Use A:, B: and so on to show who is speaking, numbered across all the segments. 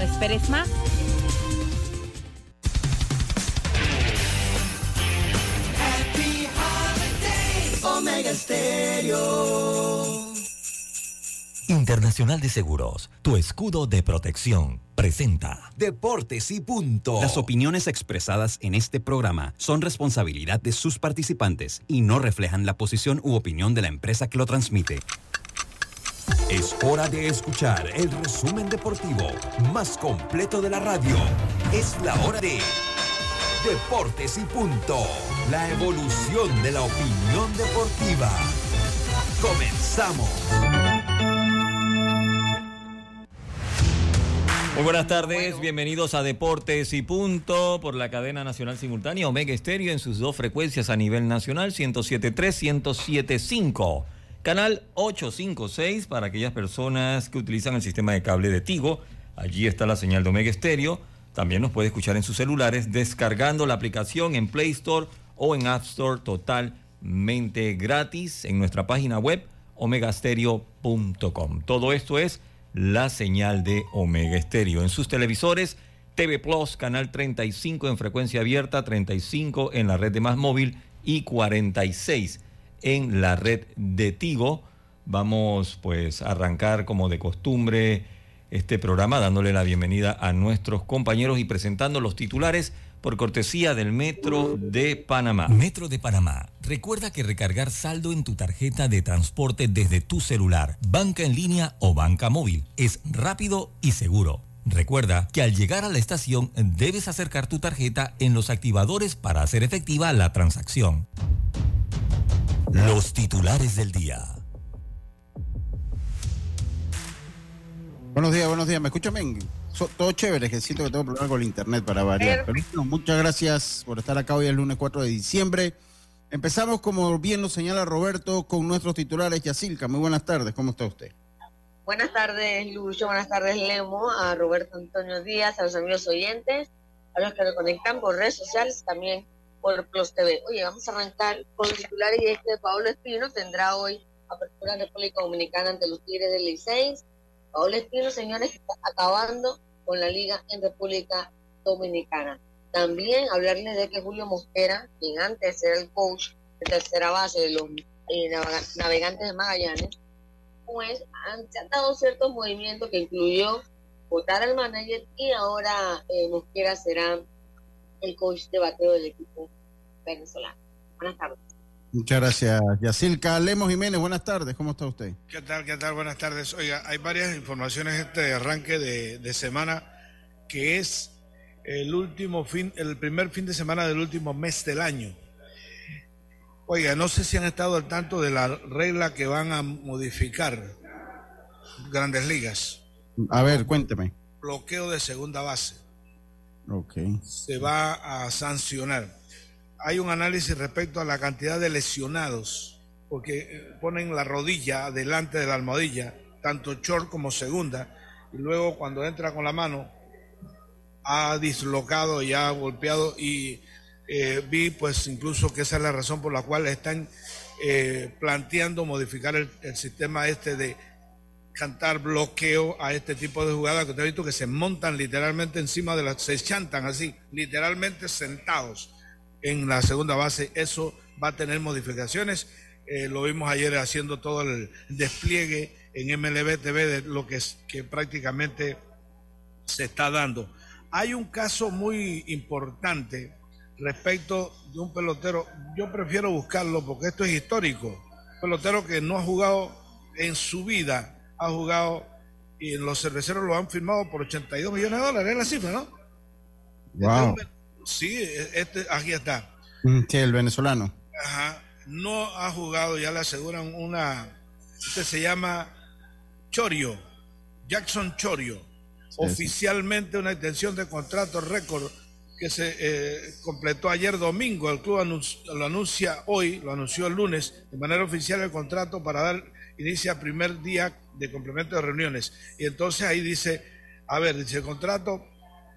A: No esperes más.
B: Omega Stereo.
C: Internacional de Seguros, tu escudo de protección, presenta
B: Deportes y punto.
D: Las opiniones expresadas en este programa son responsabilidad de sus participantes y no reflejan la posición u opinión de la empresa que lo transmite.
B: Es hora de escuchar el resumen deportivo más completo de la radio. Es la hora de Deportes y punto. La evolución de la opinión deportiva. Comenzamos.
E: Muy buenas tardes, bienvenidos a Deportes y Punto por la cadena nacional simultánea Omega Estéreo en sus dos frecuencias a nivel nacional, 107.3, 107.5. Canal 856 para aquellas personas que utilizan el sistema de cable de Tigo. Allí está la señal de Omega Estéreo. También nos puede escuchar en sus celulares descargando la aplicación en Play Store o en App Store totalmente gratis en nuestra página web omegastereo.com. Todo esto es la señal de Omega Estéreo. En sus televisores, TV Plus, canal 35 en frecuencia abierta, 35 en la red de Más Móvil y 46 en la red de Tigo. Vamos pues a arrancar como de costumbre este programa dándole la bienvenida a nuestros compañeros y presentando los titulares por cortesía del Metro de Panamá.
C: Metro de Panamá. Recuerda que recargar saldo en tu tarjeta de transporte desde tu celular, banca en línea o banca móvil es rápido y seguro. Recuerda que al llegar a la estación debes acercar tu tarjeta en los activadores para hacer efectiva la transacción. Los titulares del día.
F: Buenos días, buenos días. ¿Me escuchan bien? So- todo chévere, que siento que tengo problemas con el internet para variar. Pero bueno, muchas gracias por estar acá hoy el lunes 4 de diciembre. Empezamos, como bien lo señala Roberto, con nuestros titulares. Yacilca, muy buenas tardes. ¿Cómo está usted?
G: Buenas tardes, Lucho. Buenas tardes, Lemo. A Roberto Antonio Díaz, a los amigos oyentes, a los que nos conectan por redes sociales, también por Plus TV. Oye, vamos a arrancar con los titulares y este de Pablo Espino tendrá hoy apertura en República Dominicana ante los Tigres del Licey. Pablo Espino, señores, está acabando con la liga en República Dominicana. También hablarles de que Julio Mosquera, quien antes era el coach de tercera base de los eh, navega- navegantes de Magallanes, pues han, se dado ciertos movimientos que incluyó votar al manager y ahora eh, Mosquera será el coach de bateo del equipo venezolano. Buenas tardes.
F: Muchas gracias, Yacilca. Lemos Jiménez, buenas tardes. ¿Cómo está usted?
H: ¿Qué tal? ¿Qué tal? Buenas tardes. Oiga, hay varias informaciones este arranque de, de semana que es el último fin, el primer fin de semana del último mes del año. Oiga, no sé si han estado al tanto de la regla que van a modificar Grandes Ligas.
F: A ver, cuénteme.
H: Bloqueo de segunda base.
F: Ok.
H: se va a sancionar. Hay un análisis respecto a la cantidad de lesionados, porque eh, ponen la rodilla delante de la almohadilla, tanto short como segunda, y luego cuando entra con la mano ha dislocado y ha golpeado y eh, vi pues incluso que esa es la razón por la cual están eh, planteando modificar el, el sistema este de cantar bloqueo a este tipo de jugadas que te he visto que se montan literalmente encima de las, se chantan así, literalmente sentados en la segunda base. Eso va a tener modificaciones. Eh, lo vimos ayer haciendo todo el despliegue en MLB TV de lo que, es, que prácticamente se está dando. Hay un caso muy importante respecto de un pelotero. Yo prefiero buscarlo porque esto es histórico. Un pelotero que no ha jugado en su vida ha jugado y los cerveceros lo han firmado por 82 millones de dólares, es la cifra, ¿no?
F: Wow.
H: Sí, este, aquí está.
F: Mm, Sí, el venezolano.
H: Ajá. No ha jugado, ya le aseguran una. Este se llama Chorio, Jackson Chorio. Oficialmente una extensión de contrato récord que se eh, completó ayer domingo. El club anunci- lo anuncia hoy, lo anunció el lunes, de manera oficial el contrato para dar inicio al primer día de complemento de reuniones. Y entonces ahí dice, a ver, dice el contrato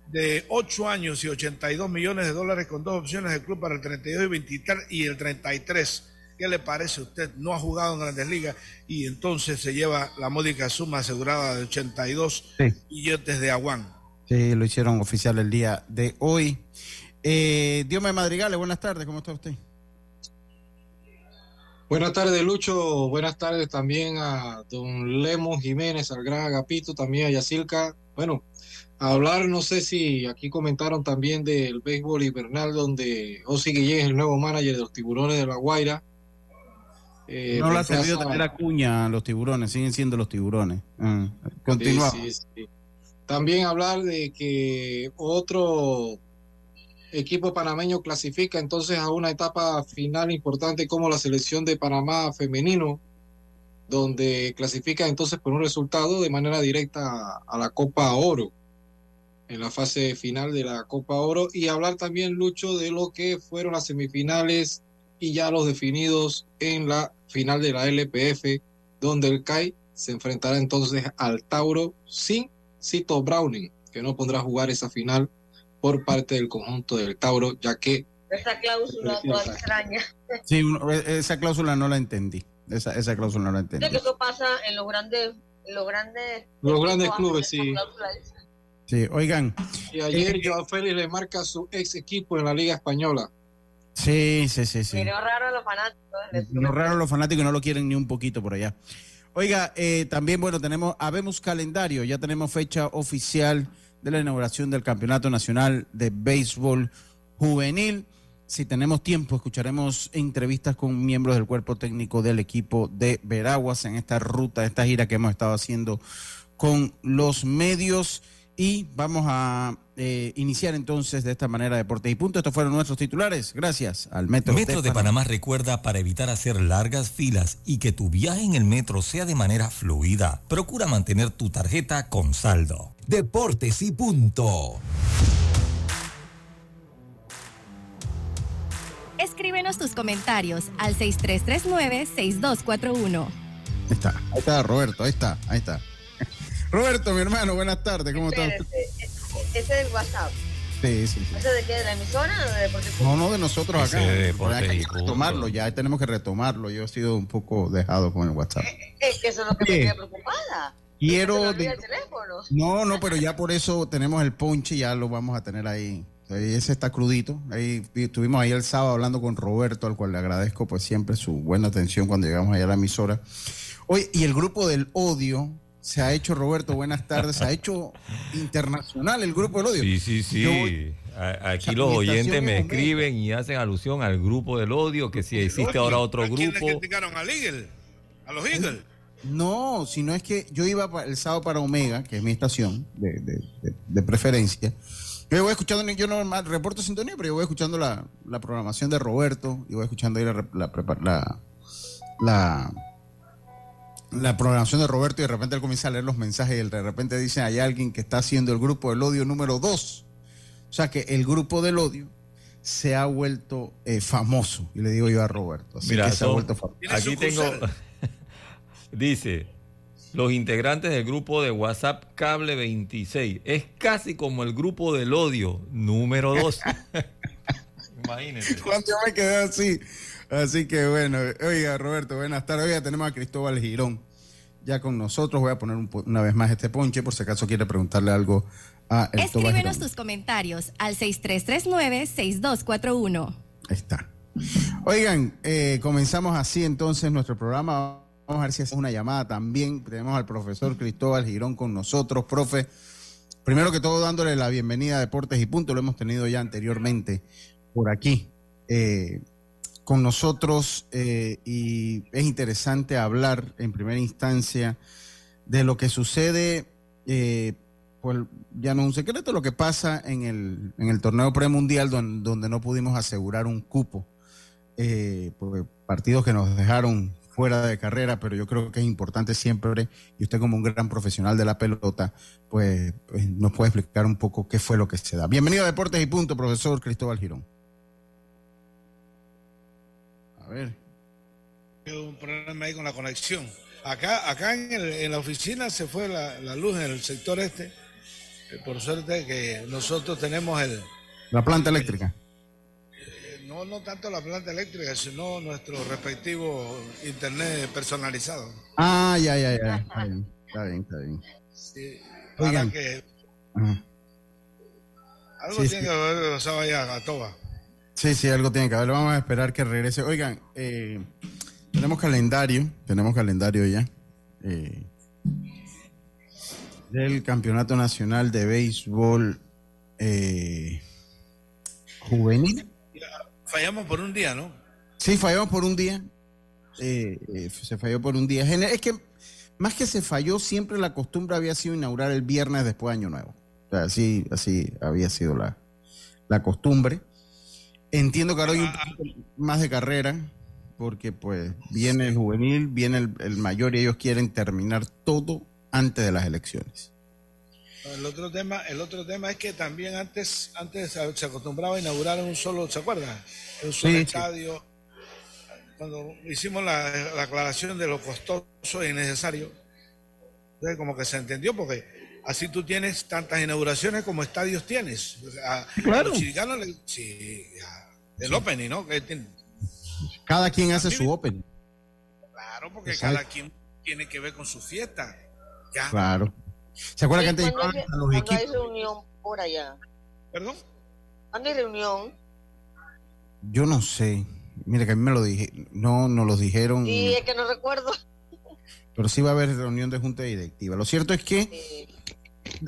H: de 8 años y 82 millones de dólares con dos opciones del club para el 32 y 23 y el 33. ¿Qué le parece a usted? No ha jugado en Grandes Ligas y entonces se lleva la módica suma asegurada de 82 billetes de aguán.
F: Sí, lo hicieron oficial el día de hoy. Eh, Dios me madrigale, buenas tardes, ¿cómo está usted?
A: Buenas tardes, Lucho. Buenas tardes también a don Lemos Jiménez, al gran Agapito, también a Yacilca. Bueno, a hablar, no sé si aquí comentaron también del béisbol invernal, donde Osi Guillén es el nuevo manager de los tiburones de La Guaira.
F: Eh, no le ha servido tener a cuña a los tiburones, siguen siendo los tiburones. Ah, continúa.
A: También hablar de que otro equipo panameño clasifica entonces a una etapa final importante como la selección de Panamá femenino, donde clasifica entonces por un resultado de manera directa a la Copa Oro, en la fase final de la Copa Oro, y hablar también, Lucho, de lo que fueron las semifinales y ya los definidos en la final de la LPF, donde el CAI se enfrentará entonces al Tauro sin Cito Browning, que no pondrá a jugar esa final por parte del conjunto del Tauro, ya que...
G: Esa cláusula toda extraña.
F: Sí, e, esa cláusula no la entendí. Esa, esa cláusula no la entendí.
G: que eso pasa en los grandes... Los grandes,
A: los grandes clubes, sí.
F: Sí, oigan.
A: Y ayer eh, Joao Félix le marca a su ex equipo en la Liga Española.
F: Sí, sí, sí, sí.
G: Pero raro a los fanáticos.
F: No raro a los fanáticos y no lo quieren ni un poquito por allá. Oiga, eh, también, bueno, tenemos, habemos calendario, ya tenemos fecha oficial de la inauguración del Campeonato Nacional de Béisbol Juvenil. Si tenemos tiempo, escucharemos entrevistas con miembros del cuerpo técnico del equipo de Veraguas en esta ruta, esta gira que hemos estado haciendo con los medios. Y vamos a eh, iniciar entonces de esta manera Deportes y Punto. Estos fueron nuestros titulares. Gracias al Metro,
C: metro de, Panamá. recuerda para evitar hacer largas filas y que tu viaje en el metro sea de manera fluida. Procura mantener tu tarjeta con saldo.
B: Deportes y Punto.
I: Escríbenos tus comentarios al 6339-6241.
F: Ahí está, ahí está Roberto, ahí está, ahí está. Roberto, mi hermano, buenas tardes, ¿cómo estás?
G: Ese es el WhatsApp.
F: Sí, sí,
G: sí. ¿Ese de qué? ¿De la emisora o de Deporte
F: No, no, de nosotros acá. hay que retomarlo, ya tenemos que retomarlo. Yo he sido un poco dejado con el WhatsApp.
G: Es que eso es lo que me tiene preocupada.
F: Quiero. No, no, pero ya por eso tenemos el ponche, ya lo vamos a tener ahí. Ese está crudito. Ahí estuvimos ahí el sábado hablando con Roberto, al cual le agradezco pues siempre su buena atención cuando llegamos allá a la emisora. Oye, y el grupo del odio, se ha hecho, Roberto, buenas tardes, se ha hecho internacional el grupo del odio.
E: Sí, sí, sí. Aquí los oyentes me escriben y hacen alusión al grupo del odio, que si existe ahora otro grupo. ¿A
H: criticaron al Eagle? ¿A los Eagles?
F: No, sino es que yo iba el sábado para Omega, que es mi estación de, preferencia. Yo voy escuchando, yo no reporto sintonía, pero yo voy escuchando la, programación de Roberto y voy escuchando ahí la, la, la la programación de Roberto y de repente él comienza a leer los mensajes y de repente dice hay alguien que está haciendo el grupo del odio número dos. O sea que el grupo del odio se ha vuelto eh, famoso. Y le digo yo a Roberto.
E: Mira, se ha vuelto famoso. Aquí tengo, dice, los integrantes del grupo de WhatsApp Cable 26. Es casi como el grupo del odio número dos.
F: Imagínense. Cuando yo me quedé así. Así que bueno, oiga Roberto, buenas tardes. Oiga, tenemos a Cristóbal Girón ya con nosotros. Voy a poner una vez más este ponche por si acaso quiere preguntarle algo a
I: el Escríbenos tus comentarios al 6339-6241.
F: Ahí está. Oigan, eh, comenzamos así entonces nuestro programa. Vamos a ver si hacemos una llamada también. Tenemos al profesor Cristóbal Girón con nosotros, profe. Primero que todo, dándole la bienvenida a Deportes y Punto. Lo hemos tenido ya anteriormente por aquí. Eh, con nosotros eh, y es interesante hablar en primera instancia de lo que sucede, eh, pues ya no es un secreto, lo que pasa en el, en el torneo premundial donde, donde no pudimos asegurar un cupo, eh, partidos que nos dejaron fuera de carrera, pero yo creo que es importante siempre, y usted como un gran profesional de la pelota, pues, pues nos puede explicar un poco qué fue lo que se da. Bienvenido a Deportes y Punto, profesor Cristóbal Girón.
H: A ver. Un problema ahí con la conexión. Acá, acá en, la oficina se fue la, luz en el sector este. Por suerte que nosotros tenemos el...
F: La planta eléctrica.
H: No, no tanto la planta eléctrica, sino nuestro respectivo internet personalizado.
F: Ah, ya, ya, ya. Está bien, está bien.
H: Sí, para que Algo tiene que haber pasado allá a Toba.
F: Sí, sí, algo tiene que haber. Vamos a esperar que regrese. Oigan, eh, tenemos calendario, tenemos calendario ya. Eh, del Campeonato Nacional de Béisbol eh, Juvenil.
H: Fallamos por un día, ¿no?
F: Sí, fallamos por un día. se falló por un día. Es que más que se falló, siempre la costumbre había sido inaugurar el viernes después de Año Nuevo. O sea, así, así había sido la, la costumbre. Entiendo que ahora hay un poquito más de carrera, porque pues viene el juvenil, viene el, mayor y ellos quieren terminar todo antes de las elecciones.
H: El otro tema, el otro tema es que también antes, antes se acostumbraba a inaugurar en un solo, ¿se acuerdan? En un solo estadio. Cuando hicimos la, aclaración de lo costoso e innecesario, entonces como que se entendió porque así tú tienes tantas inauguraciones como estadios tienes. claro. los sí, el opening, ¿no?
F: Cada quien hace su opening.
H: Claro, porque cada quien tiene que ver con su fiesta.
F: Claro. ¿Se acuerda que antes
G: a los equipos? hay reunión por allá?
H: ¿Perdón?
G: ¿Cuándo hay reunión?
F: Yo no sé. Mire, que a mí me lo dije. No, nos lo dijeron.
G: Sí, es que no recuerdo.
F: Pero sí va a haber reunión de junta directiva. Lo cierto es que.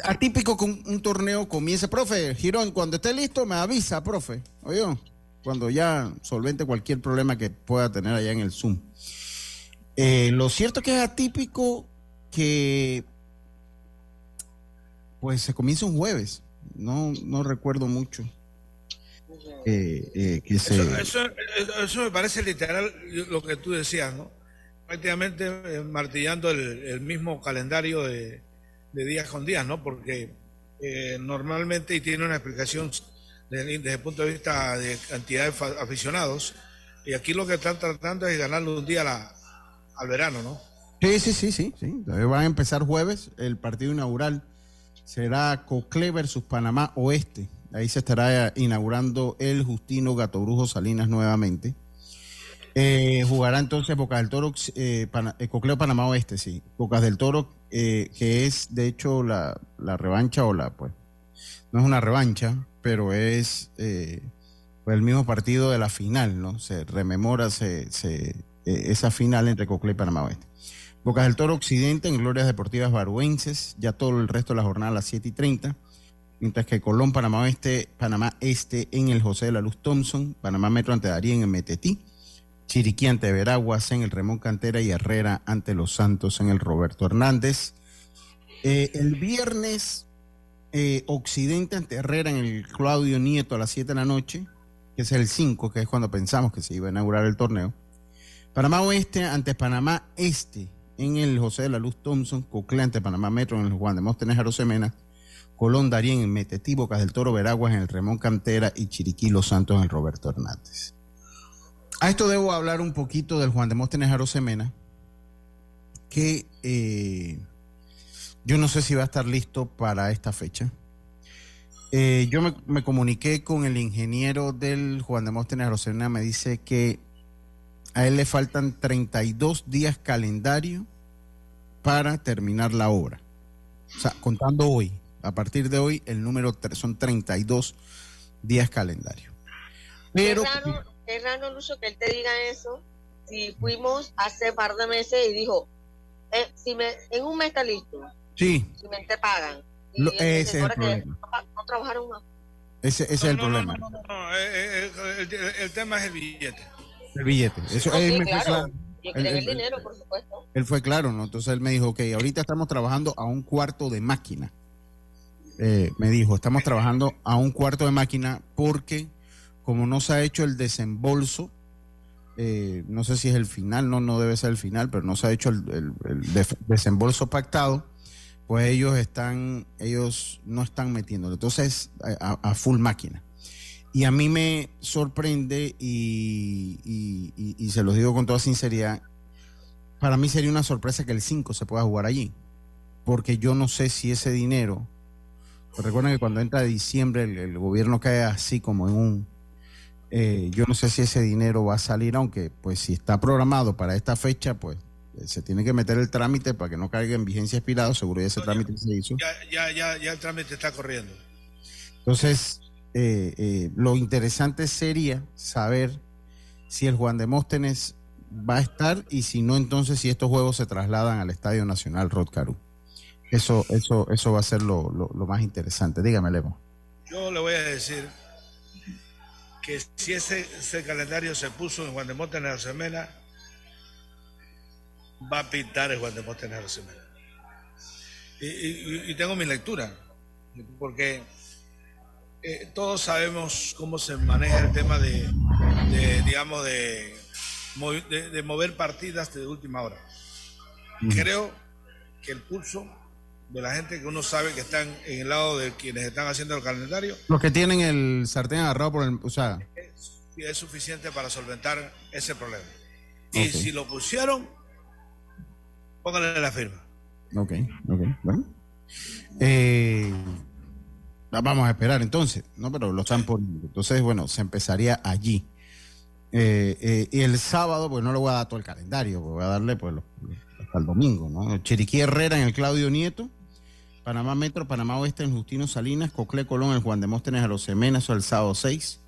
F: Atípico que un, un, torneo comience. Profe, Girón, cuando esté listo, me avisa, profe. Oye cuando ya solvente cualquier problema que pueda tener allá en el Zoom. Eh, lo cierto es que es atípico que pues se comienza un jueves. No, no recuerdo mucho.
H: Eh, eh, que eso, eso, me parece literal lo que tú decías, ¿no? Prácticamente martillando el, mismo calendario de, días con días, ¿no? Porque normalmente, y tiene una explicación desde, el punto de vista de cantidad de aficionados. Y aquí lo que están tratando es ganarle un día al verano, ¿no?
F: Sí, sí, sí, sí, sí. Va a empezar jueves el partido inaugural. Será Cocle versus Panamá Oeste. Ahí se estará inaugurando el Justino Gatobrujo Salinas nuevamente. Eh, jugará entonces Bocas del Toro, eh, eh, Cocleo Panamá Oeste, sí. Bocas del Toro, que es de hecho la, revancha o la, pues, no es una revancha, pero es eh, el mismo partido de la final, ¿no? Se rememora se, se, eh, esa final entre Coclé y Panamá Oeste. Bocas del Toro Occidente en Glorias Deportivas Baruenses, ya todo el resto de la jornada a las 7 y 30. Mientras que Colón, Panamá Oeste, Panamá Este en el José de la Luz Thompson, Panamá Metro ante Darien en Metetí, Chiriquí ante Veraguas en el Remón Cantera y Herrera ante Los Santos en el Roberto Hernández. Eh, el viernes eh, Occidente ante Herrera en el Claudio Nieto a las 7 de la noche, que es el 5, que es cuando pensamos que se iba a inaugurar el torneo. Panamá Oeste ante Panamá Este en el José de la Luz Thompson, Coclé ante Panamá Metro en el Juan de Móstenes Arosemena, Colón Darien en Metetí, Bocas del Toro Veraguas en el Remón Cantera y Chiriquí Los Santos en el Roberto Hernández. A esto debo hablar un poquito del Juan de Móstenes Arosemena, que eh, yo no sé si va a estar listo para esta fecha. Eh, yo me, comuniqué con el ingeniero del Juan de Móstenes Rosena, me dice que a él le faltan 32 días calendario para terminar la obra. O sea, contando hoy, a partir de hoy, el número son 32 días calendario.
G: Pero, es raro, Lucho, que él te diga eso. Si fuimos hace par de meses y dijo, eh, si me, en un mes está listo,
F: Sí.
G: Si te pagan.
F: ese es el problema.
G: No, trabajaron más.
F: Ese, es el problema.
H: No, no, el, tema es el billete.
F: El billete. Eso él
G: claro. el dinero, por supuesto.
F: Él fue claro, ¿no? Entonces él me dijo, ok, ahorita estamos trabajando a un cuarto de máquina. Eh, me dijo, estamos trabajando a un cuarto de máquina porque como no se ha hecho el desembolso, no sé si es el final, no, no debe ser el final, pero no se ha hecho el desembolso pactado, pues ellos están, ellos no están metiéndolo. Entonces, a, full máquina. Y a mí me sorprende y, se los digo con toda sinceridad, para mí sería una sorpresa que el 5 se pueda jugar allí, porque yo no sé si ese dinero, pues recuerden que cuando entra diciembre el, gobierno cae así como en un, eh, yo no sé si ese dinero va a salir, aunque pues si está programado para esta fecha, pues se tiene que meter el trámite para que no caiga en vigencia expirado, seguro ya ese trámite se hizo.
H: Ya, ya, ya, ya el trámite está corriendo.
F: Entonces, eh, eh, lo interesante sería saber si el Juan Demóstenes va a estar y si no, entonces si estos juegos se trasladan al Estadio Nacional Rod Caru. Eso, eso, eso va a ser lo, lo, más interesante. Dígame, Lemo.
H: Yo le voy a decir que si ese, ese calendario se puso en Juan Demóstenes Arcemena, va a pintar el Juan Demóstenes Arcemena. Y, y, y, tengo mi lectura, porque eh, todos sabemos cómo se maneja el tema de, digamos, de, de, mover partidas de última hora. Creo que el pulso de la gente que uno sabe que están en el lado de quienes están haciendo el calendario.
F: Los que tienen el sartén agarrado por el. O sea.
H: Es, suficiente para solventar ese problema. Y si lo pusieron, pónganle la firma.
F: Ok, ok, bueno. Eh, vamos a esperar entonces, ¿no? Pero lo están poniendo. Entonces, bueno, se empezaría allí. Eh, eh, y el sábado, pues no le voy a dar todo el calendario, pues voy a darle pues hasta el domingo, ¿no? Chiriquí Herrera en el Claudio Nieto, Panamá Metro, Panamá Oeste en Justino Salinas, Coclé Colón en Juan Demóstenes a los Semenas el sábado 6,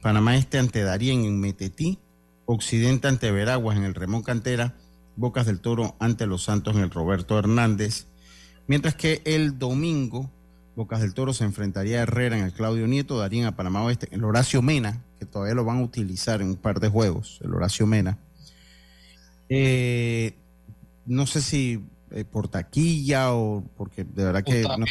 F: Panamá Este ante Darien en Metetí, Occidente ante Veraguas en el Remón Cantera, Bocas del Toro ante Los Santos en el Roberto Hernández, mientras que el domingo Bocas del Toro se enfrentaría a Herrera en el Claudio Nieto, Darín a Panamá Oeste, el Horacio Mena, que todavía lo van a utilizar en un par de juegos, el Horacio Mena. Eh, no sé si eh, por taquilla o porque de verdad que...
A: para la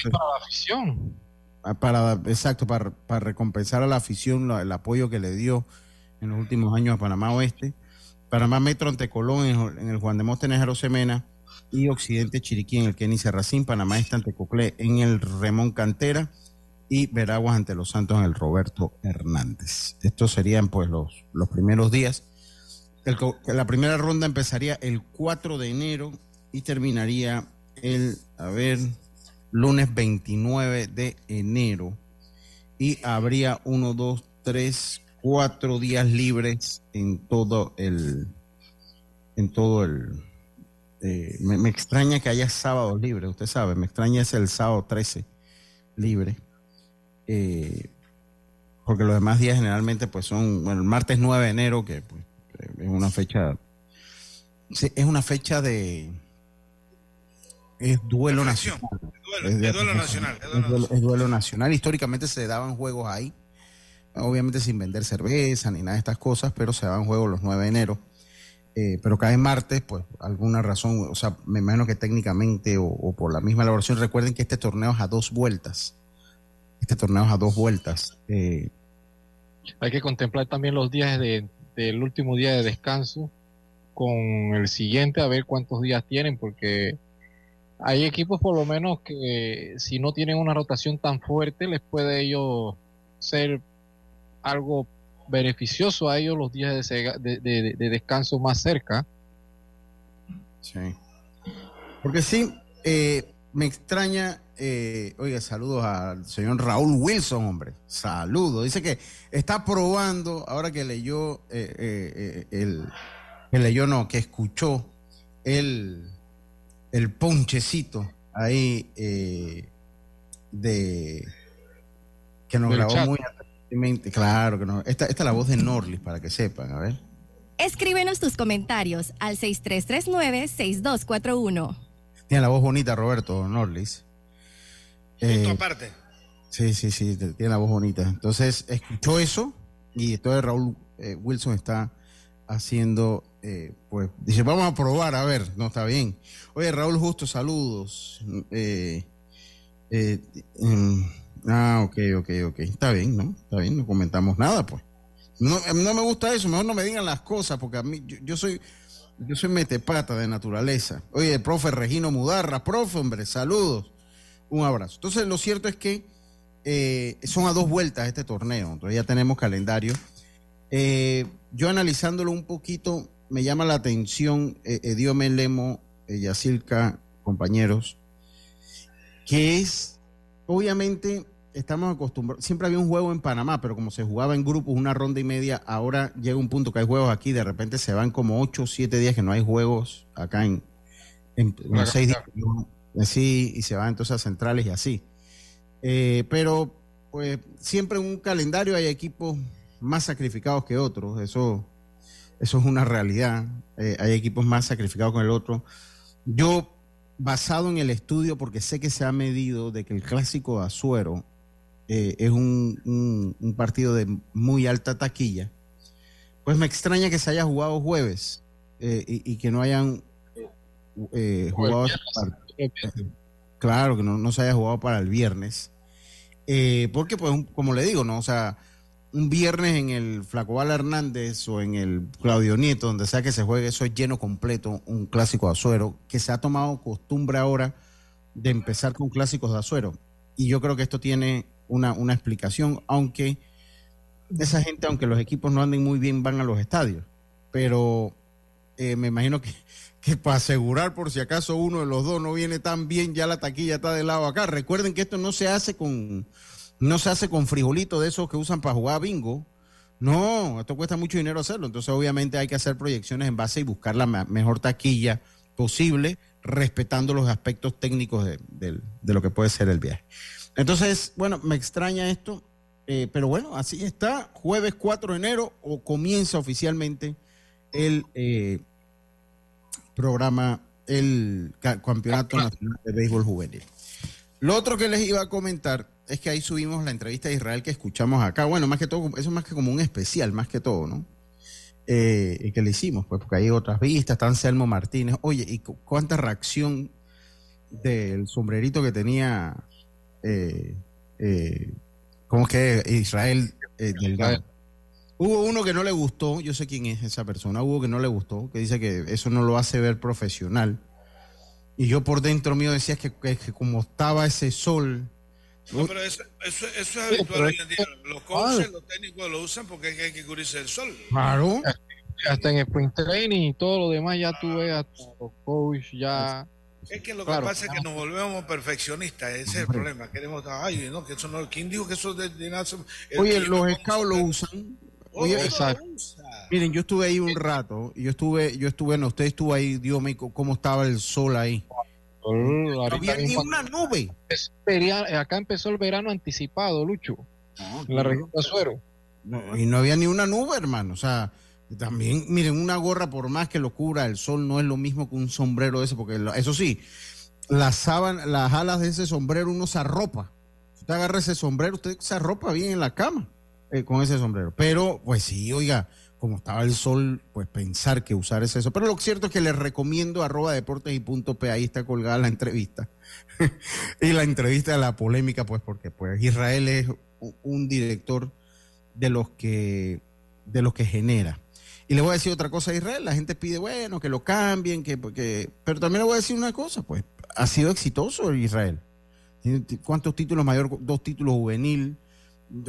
A: afición.
F: Ah, para, exacto, para, recompensar a la afición el apoyo que le dio en los últimos años a Panamá Oeste. Panamá Metro ante Colón en, el Juan de Móstenes Semena y Occidente Chiriquí en el Kenny Serracín, Panamá está ante Coclé en el Remón Cantera y Veraguas ante Los Santos en el Roberto Hernández. Estos serían pues los, los primeros días. la primera ronda empezaría el 4 de enero y terminaría el, a ver, lunes 29 de enero. Y habría uno, dos, tres, cuatro días libres en todo el, en todo el, eh, me, extraña que haya sábados libres, usted sabe, me extraña es el sábado 13 libre. Eh, porque los demás días generalmente pues son, bueno, el martes 9 de enero, que pues, es una fecha, es una fecha de, es duelo nacional.
H: Es duelo, nacional.
F: Es duelo, nacional. Históricamente se daban juegos ahí, obviamente sin vender cerveza ni nada de estas cosas, pero se daban juegos los 9 de enero. Eh, pero cae martes, pues alguna razón, o sea, me imagino que técnicamente o, por la misma elaboración, recuerden que este torneo es a dos vueltas. Este torneo es a dos vueltas. Eh,
A: Hay que contemplar también los días de, del último día de descanso con el siguiente, a ver cuántos días tienen, porque hay equipos por lo menos que si no tienen una rotación tan fuerte, les puede ellos ser algo beneficioso a ellos los días de, descanso más cerca.
F: Sí. Porque sí, eh, me extraña, eh, oiga, saludos al señor Raúl Wilson, hombre. Saludos. Dice que está probando, ahora que leyó, eh, el, que leyó, no, que escuchó el, el ponchecito ahí de que nos grabó muy Claro que no. Esta, esta es la voz de Norlis, para que sepan, a ver.
I: Escríbenos tus comentarios al 6339-6241.
F: Tiene la voz bonita, Roberto Norlis.
H: Eh, aparte.
F: Sí, sí, sí, tiene la voz bonita. Entonces, escuchó eso y entonces Raúl eh, Wilson está haciendo, eh, pues, dice, vamos a probar, a ver, no está bien. Oye, Raúl Justo, saludos. Eh, eh, em, Ah, ok, ok, ok. Está bien, ¿no? Está bien, no comentamos nada, pues. No, no me gusta eso, mejor no me digan las cosas, porque a mí, yo, soy, yo soy metepata de naturaleza. Oye, el profe Regino Mudarra, profe, hombre, saludos. Un abrazo. Entonces, lo cierto es que eh, son a dos vueltas este torneo, entonces ya tenemos calendario. Eh, yo analizándolo un poquito, me llama la atención, eh, Ediome Lemo, eh, compañeros, que es, obviamente, estamos acostumbrados, siempre había un juego en Panamá, pero como se jugaba en grupos, una ronda y media, ahora llega un punto que hay juegos aquí, de repente se van como ocho o siete días que no hay juegos acá en, en, seis días, así, y se van entonces a centrales y así. Eh, pero pues siempre en un calendario hay equipos más sacrificados que otros, eso, eso es una realidad, eh, hay equipos más sacrificados con el otro. Yo, basado en el estudio, porque sé que se ha medido de que el clásico de Azuero eh, es un, un, partido de muy alta taquilla, pues me extraña que se haya jugado jueves eh, y, que no hayan jugado... Claro, que no, no, se haya jugado para el viernes. porque, pues, como le digo, ¿no? O sea, un viernes en el Flacobal Hernández o en el Claudio Nieto, donde sea que se juegue, eso es lleno completo, un clásico de Azuero, que se ha tomado costumbre ahora de empezar con clásicos de Azuero. Y yo creo que esto tiene una, una explicación, aunque esa gente, aunque los equipos no anden muy bien, van a los estadios. Pero eh, me imagino que, que para asegurar por si acaso uno de los dos no viene tan bien, ya la taquilla está de lado acá. Recuerden que esto no se hace con no se hace con frijolitos de esos que usan para jugar bingo. No, esto cuesta mucho dinero hacerlo. Entonces, obviamente, hay que hacer proyecciones en base y buscar la mejor taquilla posible, respetando los aspectos técnicos de, lo que puede ser el viaje. Entonces, bueno, me extraña esto, eh, pero bueno, así está. Jueves 4 de enero o comienza oficialmente el eh, programa, el Campeonato Nacional de Béisbol Juvenil. Lo otro que les iba a comentar es que ahí subimos la entrevista de Israel que escuchamos acá. Bueno, más que todo, eso es más que como un especial, más que todo, ¿no? Eh, que le hicimos, pues, porque hay otras vistas, está Anselmo Martínez. Oye, ¿y cuánta reacción del sombrerito que tenía, eh, eh, ¿cómo es que Israel eh, Delgado? Hubo uno que no le gustó, yo sé quién es esa persona, hubo que no le gustó, que dice que eso no lo hace ver profesional. Y yo por dentro mío decía que como estaba ese sol
H: no, pero eso, eso, es habitual hoy en día. Los coaches, los técnicos lo usan porque hay que cubrirse el sol.
A: Claro. Hasta en sprint training y todo lo demás ya tú ves a los coaches ya.
H: Es que lo que pasa es que nos volvemos perfeccionistas, ese es el problema. Queremos, ay, no, que eso no, ¿quién dijo que eso de, de
F: Oye, los scouts lo usan. Oye, exacto. Miren, yo estuve ahí un rato, yo estuve, yo estuve, no, usted estuvo ahí, Dios mío, cómo estaba el sol ahí.
A: No había ni una nube. Acá empezó el verano anticipado, Lucho. en la región de Azuero.
F: y no había ni una nube, hermano. O sea, también, miren, una gorra, por más que lo cubra el sol, no es lo mismo que un sombrero ese, porque eso sí, las sábanas, las alas de ese sombrero uno se arropa. Usted agarra ese sombrero, usted se arropa bien en la cama eh, con ese sombrero. Pero, pues sí, oiga, como estaba el sol, pues pensar que usar es eso. Pero lo cierto es que les recomiendo arroba deportes y punto P, ahí está colgada la entrevista. y la entrevista la polémica, pues porque pues Israel es un director de los que, de los que genera. Y le voy a decir otra cosa a Israel, la gente pide, bueno, que lo cambien, que, porque, pero también le voy a decir una cosa, pues ha sido exitoso Israel. ¿Cuántos títulos mayor? Dos títulos juvenil,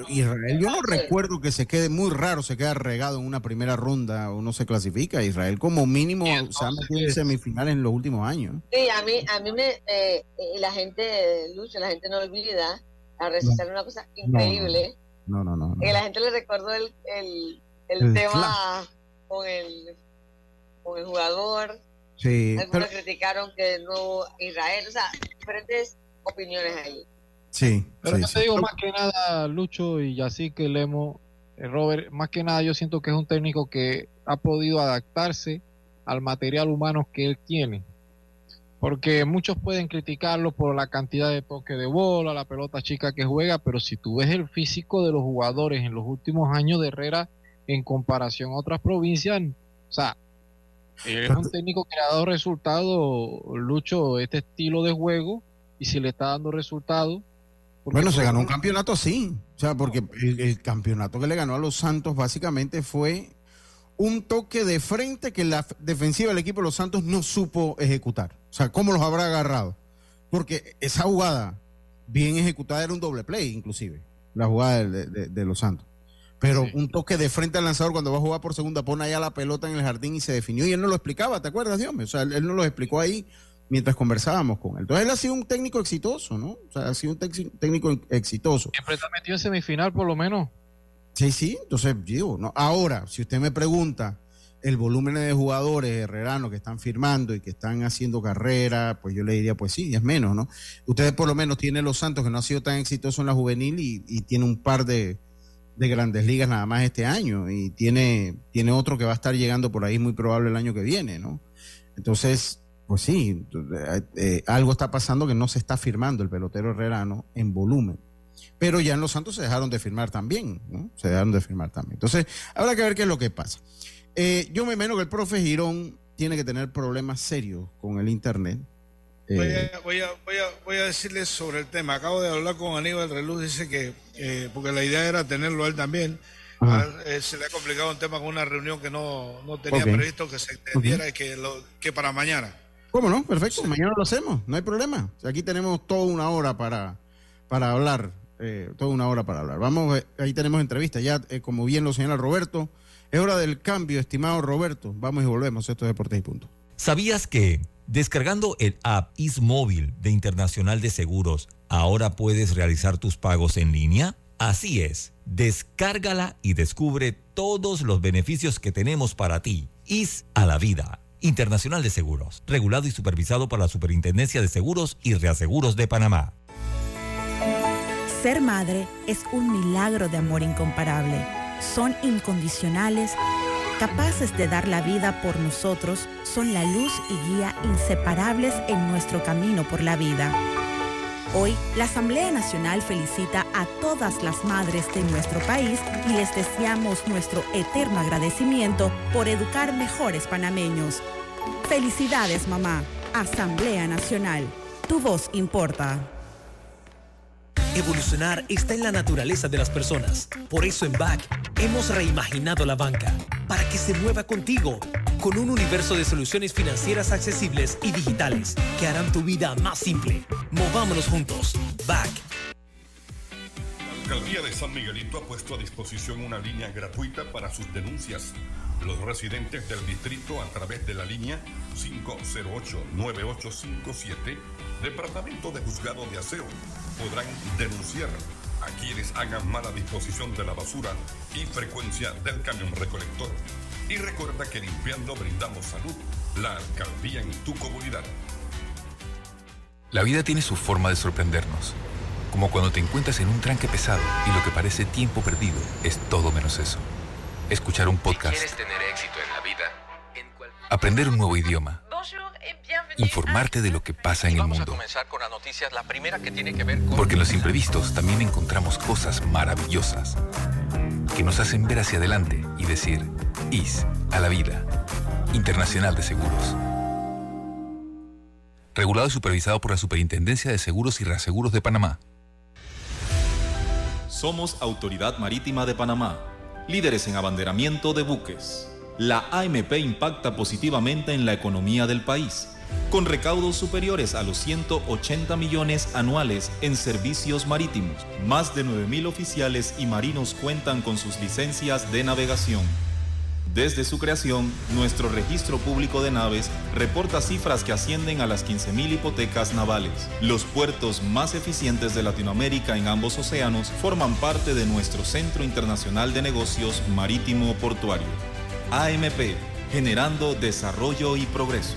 F: Israel, yo no recuerdo que se quede muy raro, se queda regado en una primera ronda o no se clasifica. Israel como mínimo se ha metido en semifinales en los últimos años.
G: Sí, a mí, a mí me, eh, la gente, Lucho, la gente no olvida a resaltar una cosa increíble.
F: No, no, no.
G: Que la gente le recordó el, el, el, tema con el, con el jugador.
F: Sí.
G: Algunos criticaron que no Israel, o sea, diferentes opiniones ahí.
F: Sí.
A: Pero
F: yo
A: te digo más que nada, Lucho y así que Lemo, eh, Robert, más que nada yo siento que es un técnico que ha podido adaptarse al material humano que él tiene. Porque muchos pueden criticarlo por la cantidad de toque de bola, la pelota chica que juega, pero si tú ves el físico de los jugadores en los últimos años de Herrera en comparación a otras provincias, o sea, es un técnico que ha dado resultados, Lucho, este estilo de juego, y si le está dando resultados,
F: bueno, se ganó un campeonato sí, o sea, porque el, campeonato que le ganó a los Santos básicamente fue un toque de frente que la defensiva del equipo de los Santos no supo ejecutar. O sea, ¿cómo los habrá agarrado? Porque esa jugada bien ejecutada era un doble play, inclusive, la jugada de, los Santos. Pero un toque de frente al lanzador cuando va a jugar por segunda, pone allá la pelota en el jardín y se definió. Y él no lo explicaba, ¿te acuerdas, Dios? O sea, él, él no lo explicó ahí mientras conversábamos con él. Entonces él ha sido un técnico exitoso, ¿no? O sea, ha sido un técnico exitoso.
A: Siempre está metido en semifinal, por lo menos.
F: Sí, sí, entonces digo, ¿no? Ahora, si usted me pregunta el volumen de jugadores herreranos que están firmando y que están haciendo carrera, pues yo le diría, pues sí, es menos, ¿no? Ustedes por lo menos tienen los Santos, que no ha sido tan exitoso en la juvenil y, tiene un par de, grandes ligas nada más este año y tiene, tiene otro que va a estar llegando por ahí muy probable el año que viene, ¿no? Entonces, pues sí, eh, eh, algo está pasando que no se está firmando el pelotero herrerano en volumen. Pero ya en los Santos se dejaron de firmar también, ¿no? Se dejaron de firmar también. Entonces, habrá que ver qué es lo que pasa. Eh, yo me imagino que el profe Girón tiene que tener problemas serios con el Internet.
H: Eh, voy, a, voy, a, decirles sobre el tema. Acabo de hablar con Aníbal Reluz, dice que, eh, porque la idea era tenerlo él también, se le ha complicado un tema con una reunión que no, tenía previsto que se entendiera y que, lo, que para mañana.
F: ¿Cómo no? Perfecto, mañana lo hacemos, no hay problema. aquí tenemos toda una hora para, para hablar, toda una hora para hablar. Vamos, ahí tenemos entrevista, ya como bien lo señala Roberto. Es hora del cambio, estimado Roberto. Vamos y volvemos. Esto es Deportes y Punto.
C: ¿Sabías que descargando el app Ismóvil de Internacional de Seguros, ahora puedes realizar tus pagos en línea? Así es. Descárgala y descubre todos los beneficios que tenemos para ti. Is a la vida. Internacional de Seguros, regulado y supervisado por la Superintendencia de Seguros y Reaseguros de Panamá.
J: Ser madre es un milagro de amor incomparable son incondicionales, capaces de dar la vida por nosotros, son la luz y guía inseparables en nuestro camino por la vida. Hoy, la Asamblea Nacional felicita a todas las madres de nuestro país y les deseamos nuestro eterno agradecimiento por educar mejores panameños. Felicidades, mamá. Asamblea Nacional. Tu voz importa.
K: Evolucionar está en la naturaleza de las personas. Por eso en BAC hemos reimaginado la banca para que se mueva contigo con un universo de soluciones financieras accesibles y digitales que harán tu vida más simple. Movámonos juntos. BAC.
L: La Alcaldía de San Miguelito ha puesto a disposición una línea gratuita para sus denuncias. Los residentes del distrito a través de la línea 508-9857, Departamento de Juzgado de Aseo podrán denunciar a quienes hagan mala disposición de la basura y frecuencia del camión recolector. Y recuerda que limpiando brindamos salud, la alcaldía en tu comunidad.
M: La vida tiene su forma de sorprendernos, como cuando te encuentras en un tranque pesado y lo que parece tiempo perdido es todo menos eso. Escuchar un podcast. quieres tener éxito en la vida, aprender un nuevo idioma informarte de lo que pasa en el mundo. Porque en los imprevistos también encontramos cosas maravillosas que nos hacen ver hacia adelante y decir, IS a la vida. Internacional de Seguros. Regulado y supervisado por la Superintendencia de Seguros y Reaseguros de Panamá.
N: Somos Autoridad Marítima de Panamá, líderes en abanderamiento de buques. La AMP impacta positivamente en la economía del país con recaudos superiores a los 180 millones anuales en servicios marítimos. Más de 9.000 oficiales y marinos cuentan con sus licencias de navegación. Desde su creación, nuestro registro público de naves reporta cifras que ascienden a las 15.000 hipotecas navales. Los puertos más eficientes de Latinoamérica en ambos océanos forman parte de nuestro Centro Internacional de Negocios Marítimo Portuario. AMP, generando desarrollo y progreso.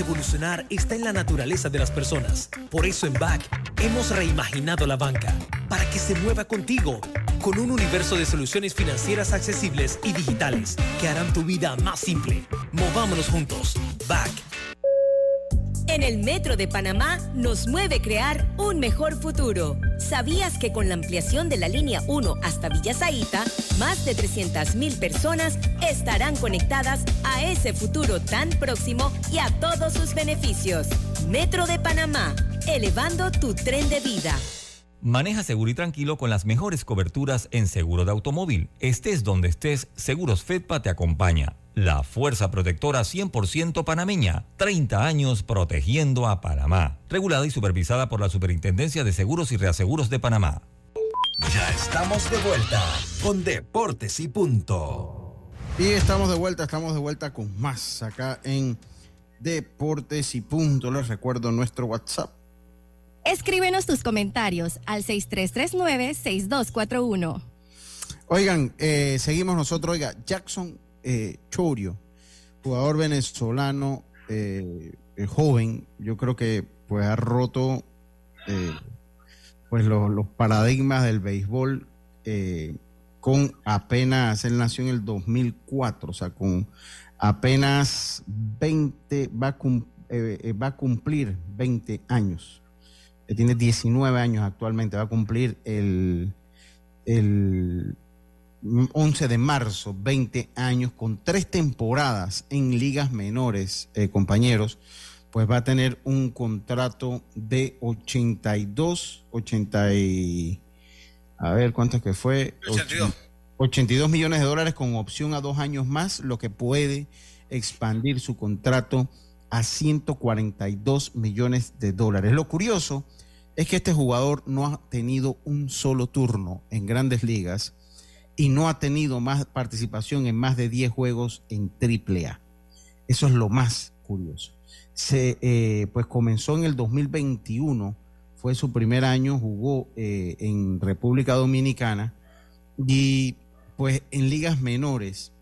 K: Evolucionar está en la naturaleza de las personas. Por eso en BAC hemos reimaginado la banca para que se mueva contigo con un universo de soluciones financieras accesibles y digitales que harán tu vida más simple. Movámonos juntos. BAC
O: en el Metro de Panamá nos mueve crear un mejor futuro. ¿Sabías que con la ampliación de la línea 1 hasta Villa Zaita, más de 300.000 personas estarán conectadas a ese futuro tan próximo y a todos sus beneficios? Metro de Panamá, elevando tu tren de vida.
C: Maneja seguro y tranquilo con las mejores coberturas en seguro de automóvil. Estés donde estés, Seguros Fedpa te acompaña. La fuerza protectora 100% panameña. 30 años protegiendo a Panamá. Regulada y supervisada por la Superintendencia de Seguros y Reaseguros de Panamá.
B: Ya estamos de vuelta con Deportes y Punto.
F: Y estamos de vuelta, estamos de vuelta con más acá en Deportes y Punto. Les recuerdo nuestro WhatsApp
I: Escríbenos tus comentarios al 6339-6241.
F: Oigan, eh, seguimos nosotros. Oiga, Jackson eh, Chorio, jugador venezolano, eh, joven, yo creo que pues ha roto pues los, paradigmas del béisbol con apenas, él nació en el 2004, o sea, con apenas 20, va va a cumplir 20 años. Tiene 19 años actualmente, va a cumplir el, el 11 de marzo, 20 años, con tres temporadas en ligas menores, eh, compañeros, pues va a tener un contrato de 82, 80 y, a ver cuánto que fue. 82. 82 millones de dólares con opción a dos años más, lo que puede expandir su contrato a 142 millones de dólares. Lo curioso es que este jugador no ha tenido un solo turno en grandes ligas y no ha tenido más participación en más de 10 juegos en AAA. Eso es lo más curioso. Se, eh, pues comenzó en el 2021, fue su primer año, jugó eh, en República Dominicana y pues en ligas menores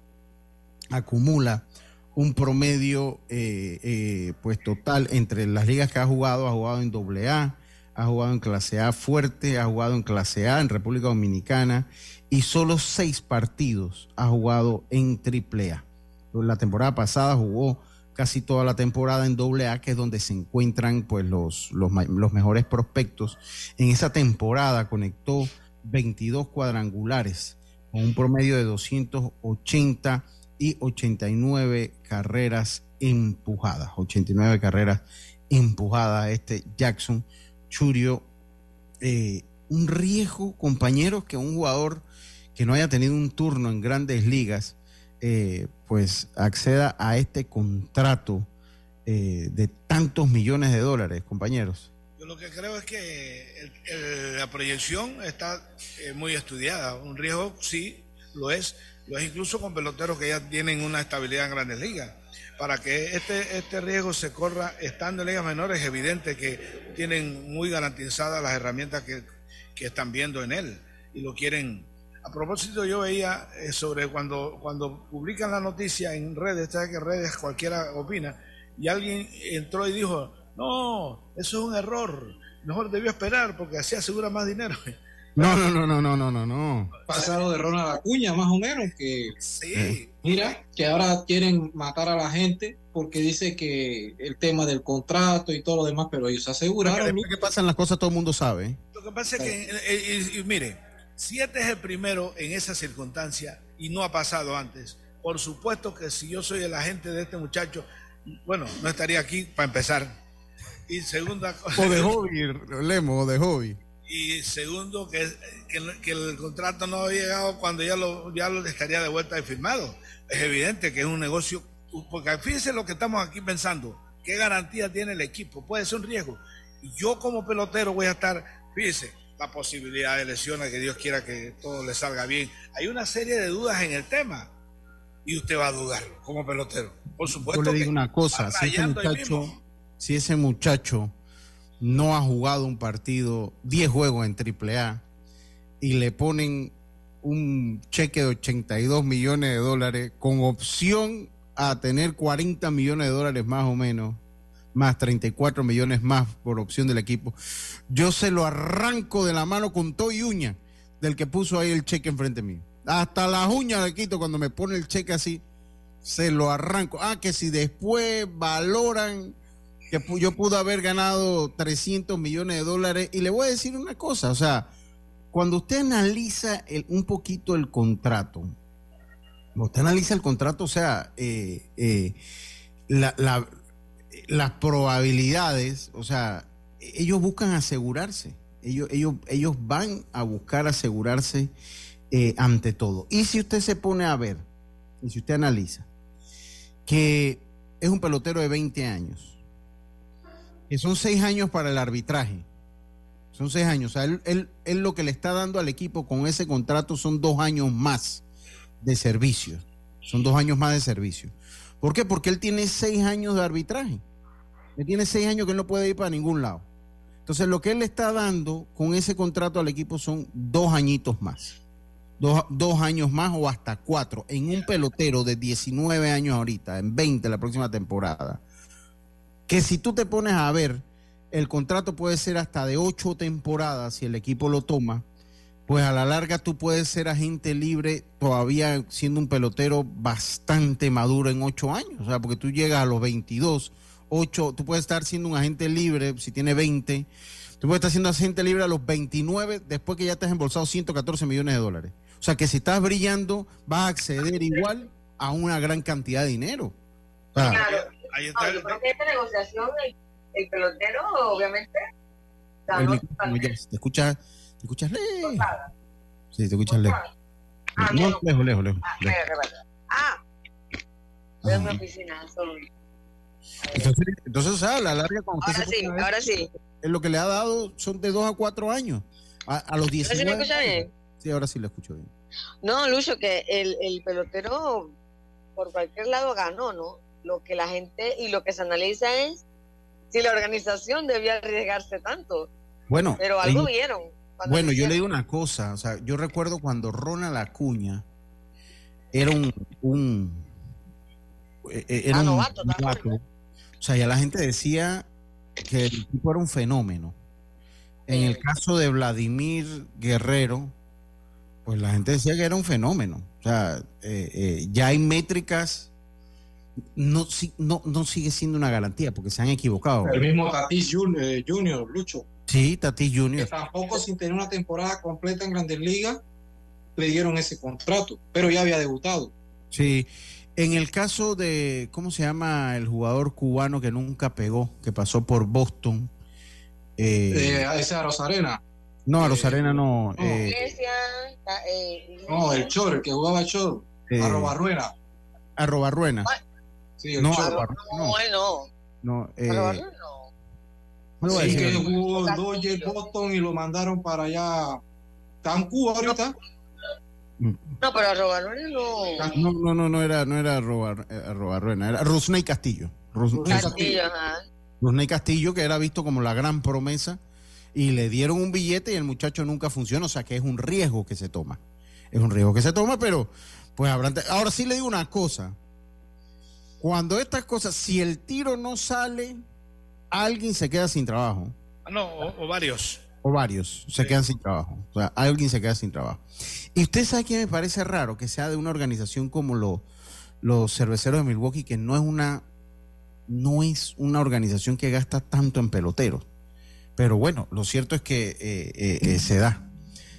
F: acumula un promedio eh, pues total entre las ligas que ha jugado, ha jugado en AA, ha jugado en clase A fuerte, ha jugado en clase A en República Dominicana y solo seis partidos ha jugado en triple A. La temporada pasada jugó casi toda la temporada en doble A, que es donde se encuentran pues, los, los, los mejores prospectos. En esa temporada conectó 22 cuadrangulares con un promedio de 280 y 89 carreras empujadas. 89 carreras empujadas este Jackson Churio, eh, un riesgo, compañeros, que un jugador que no haya tenido un turno en grandes ligas, eh, pues acceda a este contrato eh, de tantos millones de dólares, compañeros?
H: Yo lo que creo es que la proyección está muy estudiada. Un riesgo sí lo es, lo es incluso con peloteros que ya tienen una estabilidad en grandes ligas para que este, este riesgo se corra estando en ligas menores, es evidente que tienen muy garantizadas las herramientas que, están viendo en él y lo quieren. A propósito, yo veía eh, sobre cuando, cuando publican la noticia en redes, sabes que redes cualquiera opina, y alguien entró y dijo, no, eso es un error, mejor debió esperar porque así asegura más dinero.
F: No, no, no, no, no, no, no, no.
A: Pasado de Ronald Acuña, más o menos, que
H: sí. Eh,
A: mira, que ahora quieren matar a la gente porque dice que el tema del contrato y todo lo demás, pero ellos aseguraron.
F: ¿Qué pasan las cosas? Todo el mundo sabe.
H: Lo que pasa es que, eh, mire, si este es el primero en esa circunstancia y no ha pasado antes, por supuesto que si yo soy el agente de este muchacho, bueno, no estaría aquí para empezar. Y segunda
F: cosa. O de hobby, Lemo, o de hobby
H: y segundo que, que, el contrato no ha llegado cuando ya lo, ya lo estaría de vuelta y firmado. Es evidente que es un negocio, porque fíjense lo que estamos aquí pensando, ¿qué garantía tiene el equipo? Puede ser un riesgo. Y yo como pelotero voy a estar, fíjense, la posibilidad de lesiones, que Dios quiera que todo le salga bien. Hay una serie de dudas en el tema y usted va a dudar como pelotero. Por supuesto.
F: Yo le digo una cosa, si ese muchacho, si ese muchacho no ha jugado un partido, 10 juegos en AAA, y le ponen un cheque de 82 millones de dólares con opción a tener 40 millones de dólares más o menos. más 34 millones más por opción del equipo. Yo se lo arranco de la mano con todo y uña del que puso ahí el cheque enfrente mío. Hasta las uñas le quito cuando me pone el cheque así, se lo arranco. Ah, que si después valoran que yo pude haber ganado 300 millones de dólares. Y le voy a decir una cosa, o sea, cuando usted analiza un poquito el contrato, usted analiza el contrato, o sea, eh, eh, las probabilidades, o sea, ellos buscan asegurarse, ellos, ellos, ellos van a buscar asegurarse eh, ante todo. Y si usted se pone a ver, y si usted analiza, que es un pelotero de 20 años, que son 6 años para el arbitraje, son 6 años, o sea, él, él lo que le está dando al equipo con ese contrato son dos años más de servicio. Son dos años más de servicio. ¿Por qué? Porque él tiene seis años de arbitraje. Él tiene seis años que él no puede ir para ningún lado. Entonces, lo que él le está dando con ese contrato al equipo son dos añitos más. Dos, dos, años más o hasta cuatro en un pelotero de 19 años ahorita, en 20 la próxima temporada. Que si tú te pones a ver, el contrato puede ser hasta de ocho temporadas si el equipo lo toma pues a la larga tú puedes ser agente libre todavía siendo un pelotero bastante maduro en ocho años. O sea, porque tú llegas a los 22, 8, tú puedes estar siendo un agente libre si tiene 20. Tú puedes estar siendo agente libre a los 29 después que ya te has embolsado 114 millones de dólares. O sea, que si estás brillando vas a acceder igual a una gran cantidad de dinero.
G: claro. Ahí está esta negociación, el, pelotero, obviamente...
F: te escucha ¿Te escuchas lejos? Sí, te escuchas lejos. Ah, no, lejos, lejos, lejos. Ah,
G: ah. es mi oficina.
F: Entonces, entonces, o sea, la larga
G: cuando Ahora sí, ahora sí.
F: Es lo que le ha dado son de 2 a 4 años. A, a los 19.
G: ¿Ahora sí me escucha bien?
F: Sí, ahora sí lo escucho bien.
G: No, Lucho, que el, el pelotero por cualquier lado ganó, ¿no? Lo que la gente y lo que se analiza es si la organización debía arriesgarse tanto.
F: Bueno,
G: pero algo vieron.
F: Bueno, yo le digo una cosa, o sea, yo recuerdo cuando Ronald Acuña era un, un eh, eh, era un o sea, ya la gente decía que el tipo era un fenómeno. En el caso de Vladimir Guerrero, pues la gente decía que era un fenómeno. O sea, eh, ya hay métricas, no, no, no sigue siendo una garantía porque se han equivocado.
A: El mismo Tatis Junior, Lucho.
F: Sí, Tati Junior.
A: Que tampoco sin tener una temporada completa en Grandes Ligas le dieron ese contrato, pero ya había debutado.
F: Sí. En el caso de, ¿cómo se llama el jugador cubano que nunca pegó, que pasó por Boston?
A: Eh, eh ese a Rosarena.
F: No, a Rosarena no.
A: No, eh, no el Chor, el que jugaba el Chor. Eh, a Robarruena.
F: A Robarruena.
A: Sí, el no, Chor.
G: No, no.
F: No,
G: eh,
A: sí, que jugó Dodger Boston y lo mandaron para allá. ¿Está en Cuba ahorita?
G: No, pero a Robarruena
F: no. No, no, no, no era, no era Robar, eh, Robarruena, era Rusney Castillo.
G: Rusney Castillo, ajá.
F: Rusney Castillo, que era visto como la gran promesa, y le dieron un billete y el muchacho nunca funciona, o sea que es un riesgo que se toma. Es un riesgo que se toma, pero pues habrán. Ahora sí le digo una cosa. Cuando estas cosas, si el tiro no sale, alguien se queda sin trabajo.
H: Ah, no, o, varios.
F: O varios se quedan sin trabajo. O sea, alguien se queda sin trabajo. Y usted sabe que me parece raro que sea de una organización como lo, los cerveceros de Milwaukee, que no es una, no es una organización que gasta tanto en peloteros. Pero bueno, lo cierto es que eh, eh, eh, se da.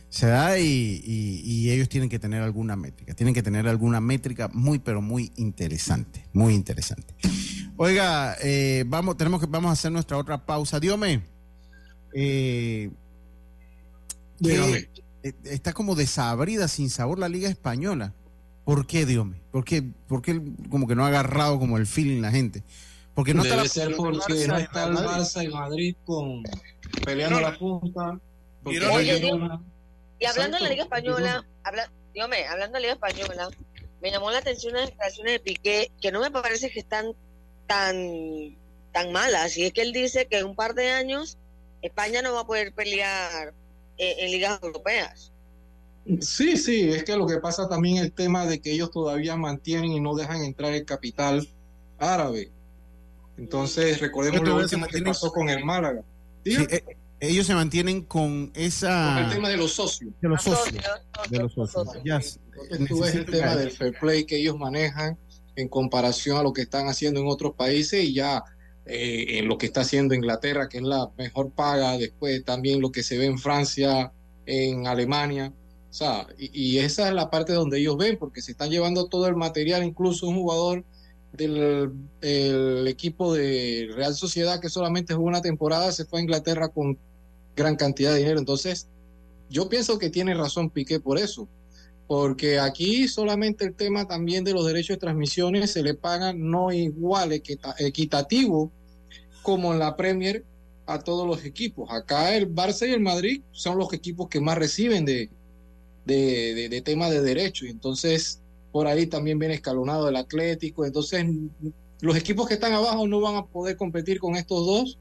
F: Se da y, y, ellos tienen que tener alguna métrica. Tienen que tener alguna métrica muy, pero muy interesante. Muy interesante. Oiga, eh, vamos, tenemos que, vamos a hacer nuestra otra pausa. Diome, eh, eh, está como desabrida, sin sabor la Liga Española. ¿Por qué, Diome? ¿Por qué, ¿Por qué como que no ha agarrado como el feeling la gente?
A: Porque no Debe está ser porque no está el Barça y Madrid con, peleando la punta.
G: Y hablando de la Liga Española, habla, Diome, hablando de la Liga Española, me llamó la atención las declaraciones de Piqué, que no me parece que están tan, tan mala. Así es que él dice que en un par de años España no va a poder pelear eh, en, ligas europeas.
A: Sí, sí, es que lo que pasa también el tema de que ellos todavía mantienen y no dejan entrar el capital árabe. Entonces, recordemos lo último que pasó con el Málaga.
F: Eh, ellos se mantienen con esa...
A: Con el tema de los socios.
F: De los socios. De los socios. Ya,
A: tú ves el tema del fair play que ellos manejan en comparación a lo que están haciendo en otros países y ya eh, en lo que está haciendo Inglaterra, que es la mejor paga, después también lo que se ve en Francia, en Alemania. O sea, y, esa es la parte donde ellos ven, porque se están llevando todo el material, incluso un jugador del equipo de Real Sociedad que solamente jugó una temporada, se fue a Inglaterra con gran cantidad de dinero. Entonces, yo pienso que tiene razón Piqué por eso, porque aquí solamente el tema también de los derechos de transmisiones se le pagan no igual, equitativo como en la Premier a todos los equipos. Acá el Barça y el Madrid son los equipos que más reciben de, de, de, tema de derechos. Entonces, por ahí también viene escalonado el Atlético. Entonces, los equipos que están abajo no van a poder competir con estos dos,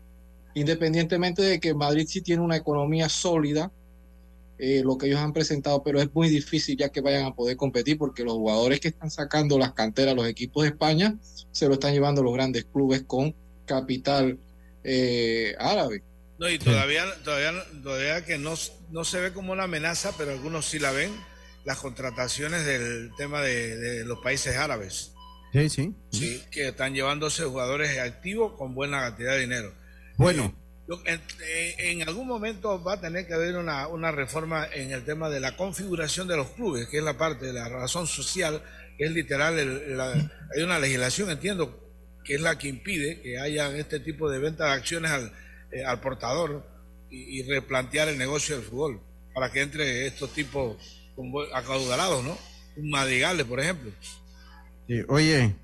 A: independientemente de que Madrid sí tiene una economía sólida, eh, lo que ellos han presentado, pero es muy difícil ya que vayan a poder competir porque los jugadores que están sacando las canteras, los equipos de España, se lo están llevando los grandes clubes con capital eh, árabe.
H: No, y todavía, todavía, todavía que no, no se ve como una amenaza, pero algunos sí la ven, las contrataciones del tema de, los países árabes.
F: Sí, sí.
H: Sí, que están llevándose jugadores activos con buena cantidad de dinero.
F: Bueno.
H: Eh, en, algún momento va a tener que haber una, una, reforma en el tema de la configuración de los clubes, que es la parte de la razón social, que es literal, hay una legislación, entiendo, que es la que impide que haya este tipo de venta de acciones al, eh, al portador y, replantear el negocio del fútbol para que entre estos tipos acaudalados, ¿no? Un Madrigales, por ejemplo.
F: oye,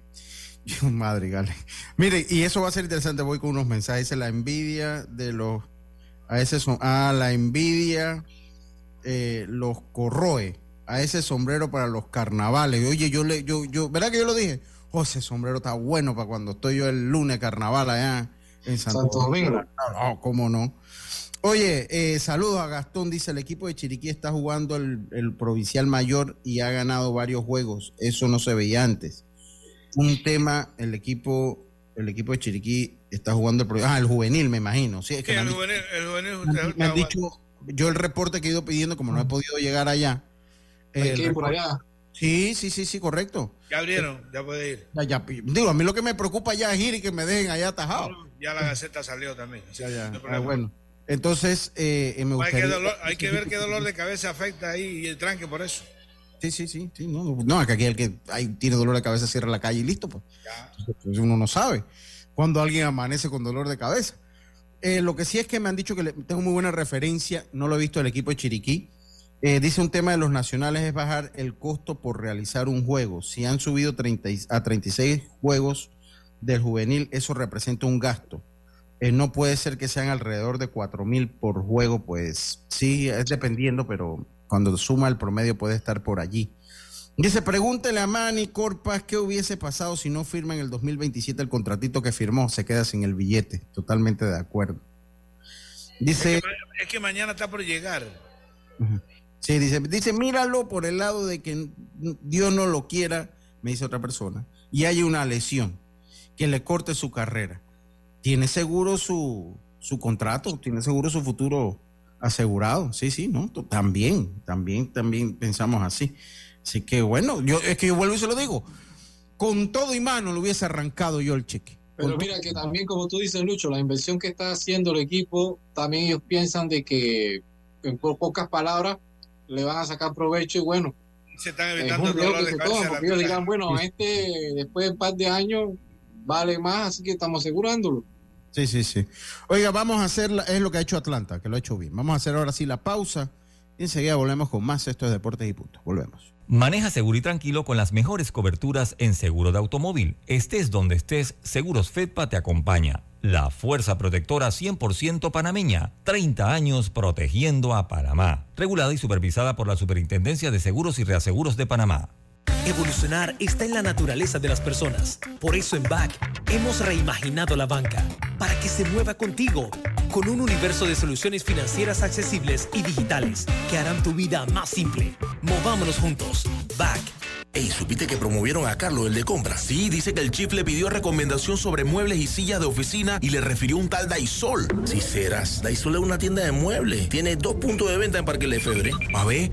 F: Madrigales. Mire, y eso va a ser interesante. Voy con unos mensajes. La envidia de los. A ese son. Ah, la envidia eh, los corroe. A ese sombrero para los carnavales. Oye, yo le. Yo, yo, ¿Verdad que yo lo dije? Oh, ese sombrero está bueno para cuando estoy yo el lunes carnaval allá en Santo, Domingo. No, cómo no. Oye, eh, saludos a Gastón. Dice: el equipo de Chiriquí está jugando el, provincial mayor y ha ganado varios juegos. Eso no se veía antes. Un tema: el equipo, el equipo de Chiriquí está jugando el Ah, el juvenil, me imagino. Sí, es que
H: el, juvenil, el juvenil.
F: Me han dicho, yo el reporte que he ido pidiendo, como no he podido llegar allá.
A: Hay por allá.
F: Sí, sí, sí, sí, correcto.
H: Ya abrieron, ya puede ir.
F: digo, a mí lo que me preocupa ya es ir y que me dejen allá atajado.
H: ya la Gaceta salió también.
F: Ya, ya. Ah, bueno. Entonces, eh, eh, me gustaría...
H: hay, que ver qué dolor de cabeza afecta ahí y el tranque por eso.
F: Sí, sí, sí. sí no, no, que aquí el que tiene dolor de cabeza cierra la calle y listo, pues. pues uno no sabe cuando alguien amanece con dolor de cabeza. Eh, lo que sí es que me han dicho que tengo muy buena referencia, no lo he visto el equipo de Chiriquí, eh, dice un tema de los nacionales es bajar el costo por realizar un juego. Si han subido 30 a 36 juegos del juvenil, eso representa un gasto. Eh, no puede ser que sean alrededor de 4 mil por juego, pues sí, es dependiendo, pero cuando suma el promedio puede estar por allí. Dice, pregúntele a Manny Corpas qué hubiese pasado si no firma en el 2027 el contratito que firmó, se queda sin el billete. Totalmente de acuerdo.
H: Dice... Es que, mañana está por llegar.
F: Sí, dice, dice, míralo por el lado de que Dios no lo quiera, me dice otra persona, y hay una lesión que le corte su carrera. Tiene seguro su, su contrato, tiene seguro su futuro asegurado. Sí, sí, ¿no? También, también, también pensamos así. Así que bueno, yo es que yo vuelvo y se lo digo. Con todo y mano le hubiese arrancado yo el cheque.
A: Pero mira que también, como tú dices, Lucho, la inversión que está haciendo el equipo, también ellos piensan de que, en pocas palabras, le van a sacar provecho y bueno.
H: Se están evitando el dolor de
A: porque ellos dirán, bueno, este después de un par de años vale más, así que estamos asegurándolo.
F: Sí, sí, sí. Oiga, vamos a hacer, es lo que ha hecho Atlanta, que lo ha hecho bien. Vamos a hacer ahora sí la pausa y enseguida volvemos con más. Esto es Deportes y Puntos. Volvemos.
C: Maneja seguro y tranquilo con las mejores coberturas en seguro de automóvil. Estés donde estés, Seguros Fedpa te acompaña. La fuerza protectora 100% panameña. 30 años protegiendo a Panamá. Regulada y supervisada por la Superintendencia de Seguros y Reaseguros de Panamá.
K: Evolucionar está en la naturaleza de las personas. Por eso en BAC hemos reimaginado la banca para que se mueva contigo con un universo de soluciones financieras accesibles y digitales que harán tu vida más simple. Movámonos juntos. BAC
P: Ey, ¿supiste que promovieron a Carlos, el de compra? Sí, dice que el chief le pidió recomendación sobre muebles y sillas de oficina y le refirió un tal Daisol. Si serás, Daisol es una tienda de muebles. Tiene dos puntos de venta en Parque Lefebvre. A ver,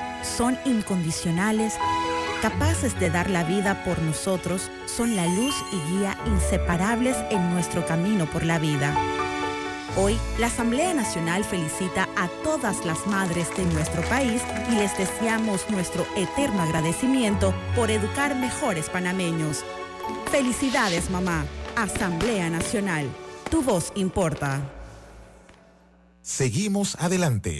J: Son incondicionales capaces de dar la vida por nosotros, son la luz y guía inseparables en nuestro camino por la vida. Hoy, la Asamblea Nacional felicita a todas las madres de nuestro país y les deseamos nuestro eterno agradecimiento por educar mejores panameños. Felicidades, mamá. Asamblea Nacional. Tu voz importa.
Q: Seguimos adelante.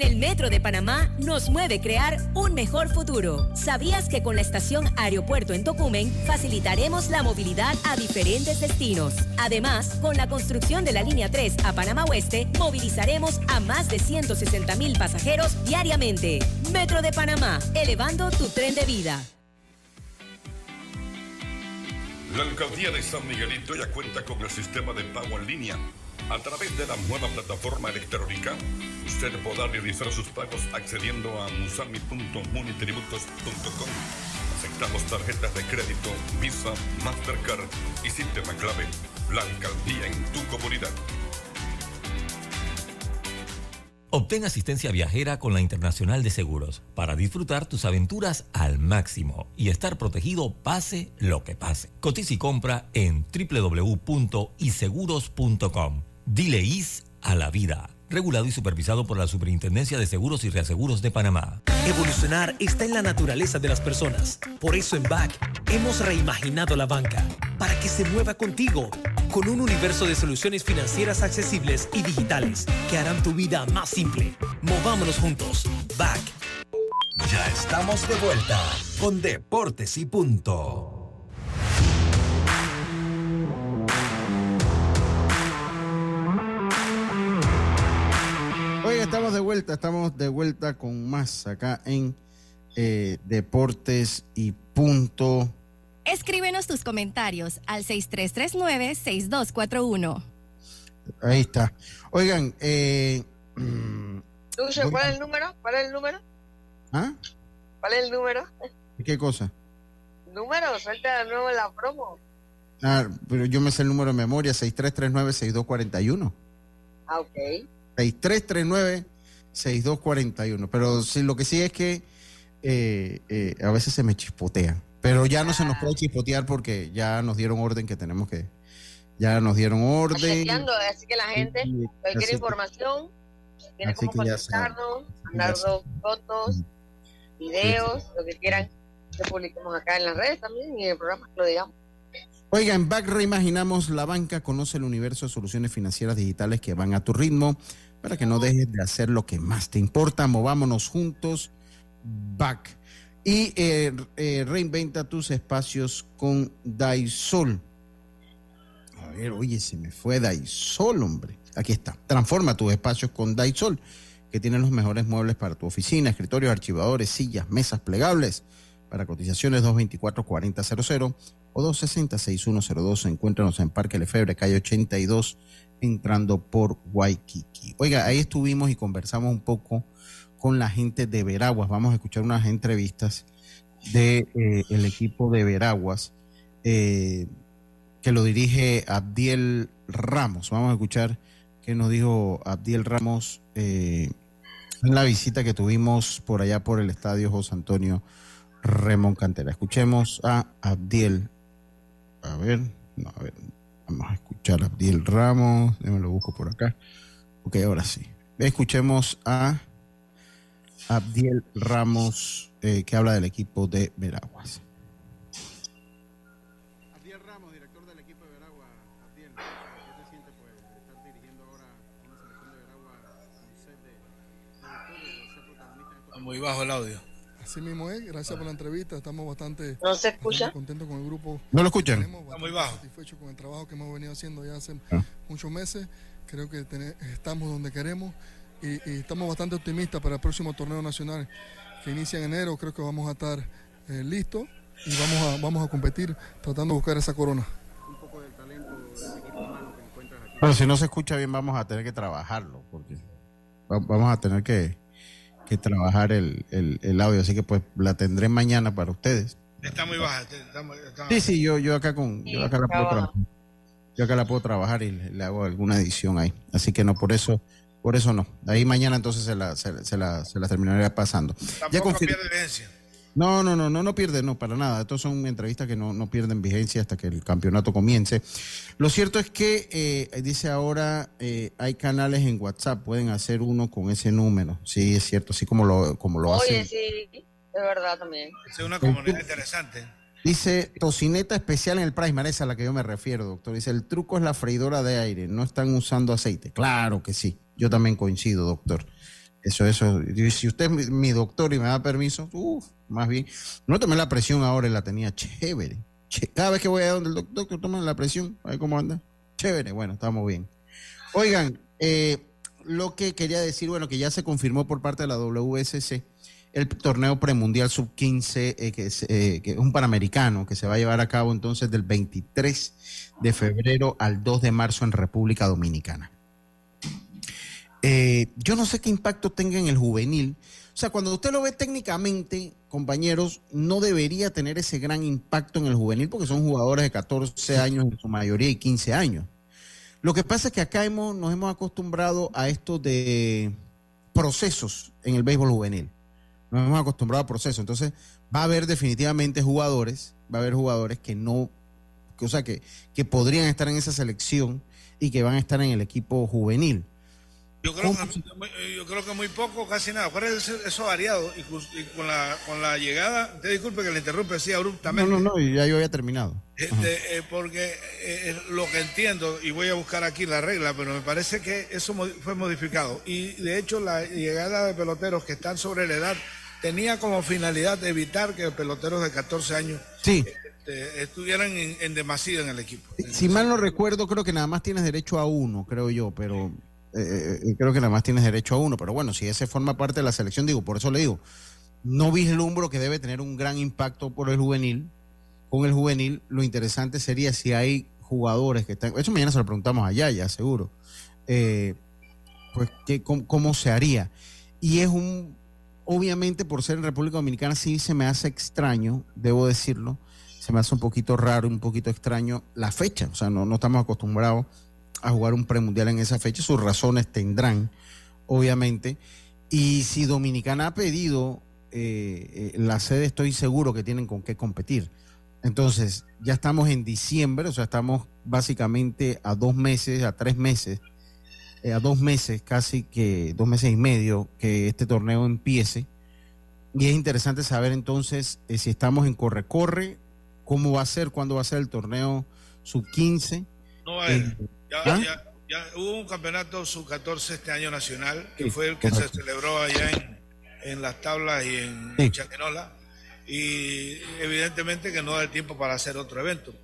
O: En el Metro de Panamá nos mueve crear un mejor futuro. ¿Sabías que con la estación Aeropuerto en Tocumen facilitaremos la movilidad a diferentes destinos? Además, con la construcción de la línea 3 a Panamá Oeste, movilizaremos a más de 160 mil pasajeros diariamente. Metro de Panamá, elevando tu tren de vida.
L: La alcaldía de San Miguelito ya cuenta con el sistema de pago en línea. A través de la nueva plataforma electrónica, usted podrá realizar sus pagos accediendo a musami.munitributos.com. Aceptamos tarjetas de crédito, Visa, Mastercard y sistema clave. La alcaldía en tu comunidad.
C: Obtén asistencia viajera con la Internacional de Seguros para disfrutar tus aventuras al máximo y estar protegido pase lo que pase. Cotiza y compra en www.iseguros.com. Dile IS a la vida. Regulado y supervisado por la Superintendencia de Seguros y Reaseguros de Panamá.
K: Evolucionar está en la naturaleza de las personas. Por eso en BAC hemos reimaginado la banca para que se mueva contigo con un universo de soluciones financieras accesibles y digitales que harán tu vida más simple. Movámonos juntos. BAC.
B: Ya estamos de vuelta con Deportes y Punto.
F: Oiga, estamos de vuelta, estamos de vuelta con más acá en eh, Deportes y Punto.
I: Escríbenos tus comentarios al 6339-6241.
F: Ahí está. Oigan, eh,
G: Lucio, ¿cuál es el número? ¿Cuál es el número?
F: ¿ah?
G: ¿Cuál es el número?
F: ¿Qué cosa?
G: Número, suelta de nuevo la promo.
F: Ah, pero yo me sé el número de memoria, 6339-6241.
G: Ah, ok.
F: 6339-6241. Pero sí, lo que sí es que eh, eh, a veces se me chispotean. Pero ya no se nos puede chispotear porque ya nos dieron orden que tenemos que, ya nos dieron orden.
G: así que la gente, cualquier información, tiene como contactarnos, mandarnos fotos, videos, lo que quieran que publiquemos acá en las redes también y en el programa lo digamos.
F: Oiga, en Back reimaginamos la banca, conoce el universo de soluciones financieras digitales que van a tu ritmo para que no dejes de hacer lo que más te importa. Movámonos juntos, Back. Y eh, eh, reinventa tus espacios con Daisol. A ver, oye, se me fue Daisol, hombre. Aquí está. Transforma tus espacios con Daisol, que tiene los mejores muebles para tu oficina, escritorios, archivadores, sillas, mesas plegables. Para cotizaciones 224-4000 o 260-6102. Encuéntranos en Parque Lefebre, calle 82, entrando por Waikiki. Oiga, ahí estuvimos y conversamos un poco con la gente de Veraguas. Vamos a escuchar unas entrevistas del de, eh, equipo de Veraguas eh, que lo dirige Abdiel Ramos. Vamos a escuchar qué nos dijo Abdiel Ramos eh, en la visita que tuvimos por allá por el estadio José Antonio Remón Cantera. Escuchemos a Abdiel. A ver, no, a ver, vamos a escuchar a Abdiel Ramos. Déjame lo busco por acá. Ok, ahora sí. Escuchemos a Abdiel Ramos, eh, que habla del equipo de Veraguas.
R: Abdiel Ramos, director del equipo de Veraguas. Abdiel, ¿qué se siente pues, estar dirigiendo ahora una selección de Veraguas con sed de, de ser protagonista?
H: Muy bajo el audio.
R: Así mismo es, gracias por la entrevista, estamos bastante,
G: ¿No se escucha?
R: contentos con el grupo.
F: ¿No lo escuchan?
H: Está muy bajo.
R: Satisfechos con el trabajo que hemos venido haciendo ya hace
F: Ah.
R: muchos meses, creo que ten- estamos donde queremos y, y estamos bastante optimistas para el próximo torneo nacional que inicia en enero, creo que vamos a estar eh, listos y vamos a, vamos a competir tratando de buscar esa corona.
F: Bueno, si no se escucha bien, vamos a tener que trabajarlo, porque va- vamos a tener que, que trabajar el, el- el audio, así que pues la tendré mañana para ustedes.
H: Está muy baja. está muy- está-
F: Sí, sí, yo, yo acá con, yo acá la puedo trabajar. Yo acá la puedo trabajar y le, le hago alguna edición ahí. Así que no, por eso, por eso no. Ahí mañana entonces se la, se, se la, se la terminaría pasando. Ya
H: Tampoco
F: confir-
H: pierde vigencia.
F: No, no, no, no, no pierde, no, para nada. Estos son entrevistas que no, no pierden vigencia hasta que el campeonato comience. Lo cierto es que, eh, dice ahora, eh, hay canales en WhatsApp, pueden hacer uno con ese número. Sí, es cierto, así como lo, como lo
G: Oye,
F: hacen.
G: sí, es verdad también.
H: Es una comunidad interesante.
F: Dice tocineta especial en el Price, esa a la que yo me refiero, doctor. Dice, el truco es la freidora de aire, no están usando aceite. Claro que sí, yo también coincido, doctor. Eso, eso. Si usted es mi, mi doctor y me da permiso, uff, más bien. No tomé la presión ahora y la tenía chévere. Ché- Cada vez que voy a donde el doc- doctor, toma la presión, a ver cómo anda. Chévere, bueno, estamos bien. Oigan, eh, lo que quería decir, bueno, que ya se confirmó por parte de la WSC el torneo premundial sub-15, eh, que, es, eh, que es un panamericano, que se va a llevar a cabo entonces del 23 de febrero al 2 de marzo en República Dominicana. Yo no sé qué impacto tenga en el juvenil. O sea, cuando usted lo ve técnicamente, compañeros, no debería tener ese gran impacto en el juvenil porque son jugadores de 14 años en su mayoría y 15 años. Lo que pasa es que acá hemos, nos hemos acostumbrado a esto de procesos en el béisbol juvenil. Nos hemos acostumbrado a procesos. Entonces, va a haber definitivamente jugadores, va a haber jugadores que no, que, o sea, que, que podrían estar en esa selección y que van a estar en el equipo juvenil.
H: Yo creo, que, yo creo que muy poco, casi nada. ¿Cuál es eso variado? Incluso, y con, la, con la llegada, te disculpe que le interrumpe así
F: No,
H: abruptamente.
F: no, no, ya yo había terminado.
H: Este, eh, porque eh, lo que entiendo, y voy a buscar aquí la regla, pero me parece que eso fue modificado. Y de hecho, la llegada de peloteros que están sobre la edad tenía como finalidad evitar que peloteros de 14 años
F: Sí.
H: este, estuvieran en, en demasía en el equipo.
F: Si mal no recuerdo, creo que nada más tienes derecho a uno, creo yo, pero eh, eh, creo que nada más tienes derecho a uno. Pero bueno, si ese forma parte de la selección, digo, por eso le digo, no vislumbro que debe tener un gran impacto por el juvenil. Con el juvenil, lo interesante sería si hay jugadores que están. Eso mañana se lo preguntamos a Yaya, seguro. Eh, pues, ¿qué, cómo, cómo se haría? Y es un. Obviamente, por ser en República Dominicana, sí se me hace extraño, debo decirlo se me hace un poquito raro, un poquito extraño la fecha. O sea, no, no estamos acostumbrados a jugar un premundial en esa fecha. Sus razones tendrán, obviamente. Y si Dominicana ha pedido eh, eh, la sede estoy seguro que tienen con qué competir. Entonces, ya estamos en diciembre, o sea, estamos básicamente a dos meses, a tres meses, eh, a dos meses, casi que dos meses y medio que este torneo empiece. Y es interesante saber entonces si estamos en corre-corre, cómo va a ser, cuándo va a ser el torneo sub-15.
H: No Ya,
F: ¿ah?
H: ya- ya hubo un campeonato sub-14 este año nacional, que
F: Sí,
H: fue el que
F: correcto.
H: se celebró allá en, en las tablas y en
F: Sí.
H: Chaquenola. Y evidentemente que no da el tiempo para hacer otro evento.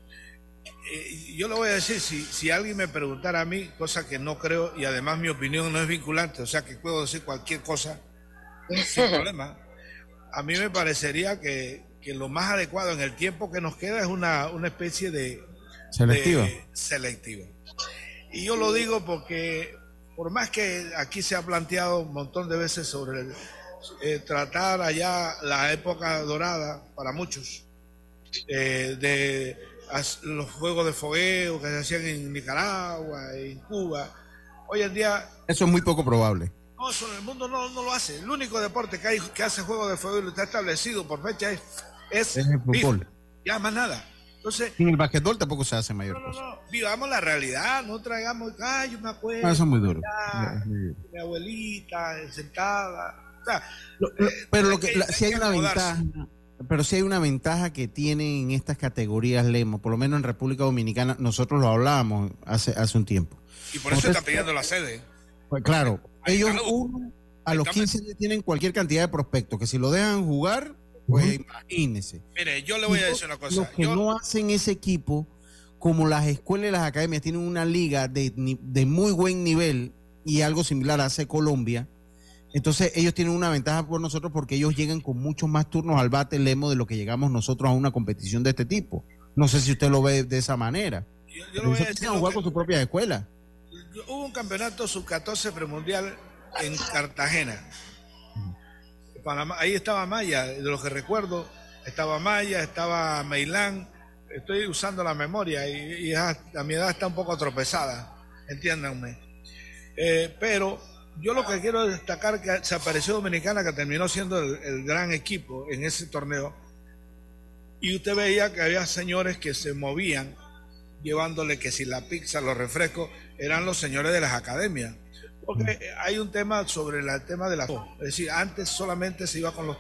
H: Eh, yo le voy a decir, si, si alguien me preguntara a mí, cosa que no creo, y además mi opinión no es vinculante, o sea que puedo decir cualquier cosa sin problema, a mí me parecería que, que lo más adecuado en el tiempo que nos queda es una, una especie de,
F: Selectiva.
H: de- selectiva. Y yo lo digo porque, por más que aquí se ha planteado un montón de veces sobre el, eh, tratar allá la época dorada para muchos, eh, de as- los juegos de fogueo que se hacían en Nicaragua, en Cuba, hoy en día
F: Eso es muy poco probable.
H: no, eso en el mundo no, no lo hace. El único deporte que hay que hace juego de fuego y lo está establecido por fecha es, es,
F: Es el fútbol.
H: Ya más nada. Entonces,
F: En el basquetbol tampoco se hace mayor cosa.
H: no, vivamos la realidad, no traigamos, ay, yo me acuerdo.
F: Ah, eso es muy duro.
H: ya. Mi abuelita eh, sentada. O sea,
F: Pero lo
H: hay
F: que,
H: que-
F: la-
H: hay
F: si hay una ventaja, pero si hay una ventaja que tienen estas categorías Lemo, por lo menos en República Dominicana, nosotros lo hablábamos hace, hace un tiempo.
H: Y por eso
F: Entonces,
H: está pidiendo la sede.
F: Pues claro, ellos uno, a los 15 años tienen cualquier cantidad de prospectos, que si lo dejan jugar, pues imagínense.
H: Mire, yo le voy a decir una cosa.
F: Los que
H: Yo,
F: no hacen ese equipo, como las escuelas y las academias tienen una liga de, muy buen nivel y algo similar hace Colombia, entonces ellos tienen una ventaja por nosotros porque ellos llegan con muchos más turnos al bate lemo de lo que llegamos nosotros a una competición de este tipo. No sé si usted lo ve de esa manera.
H: yo le voy a decir
F: jugar
H: que-
F: con su propia escuela.
H: hubo un campeonato sub-14 premundial en Cartagena. Panamá, ahí estaba Maya, de lo que recuerdo, estaba Maya, estaba Meilán. Estoy usando la memoria y, a mi edad está un poco tropezada, entiéndanme. Eh, pero yo lo que quiero destacar que se apareció Dominicana, que terminó siendo el, el gran equipo en ese torneo. Y usted veía que había señores que se movían llevándole que si la pizza, los refrescos, eran los señores de las academias. Porque hay un tema sobre la- el tema de la... Es decir, antes solamente se iba con, los,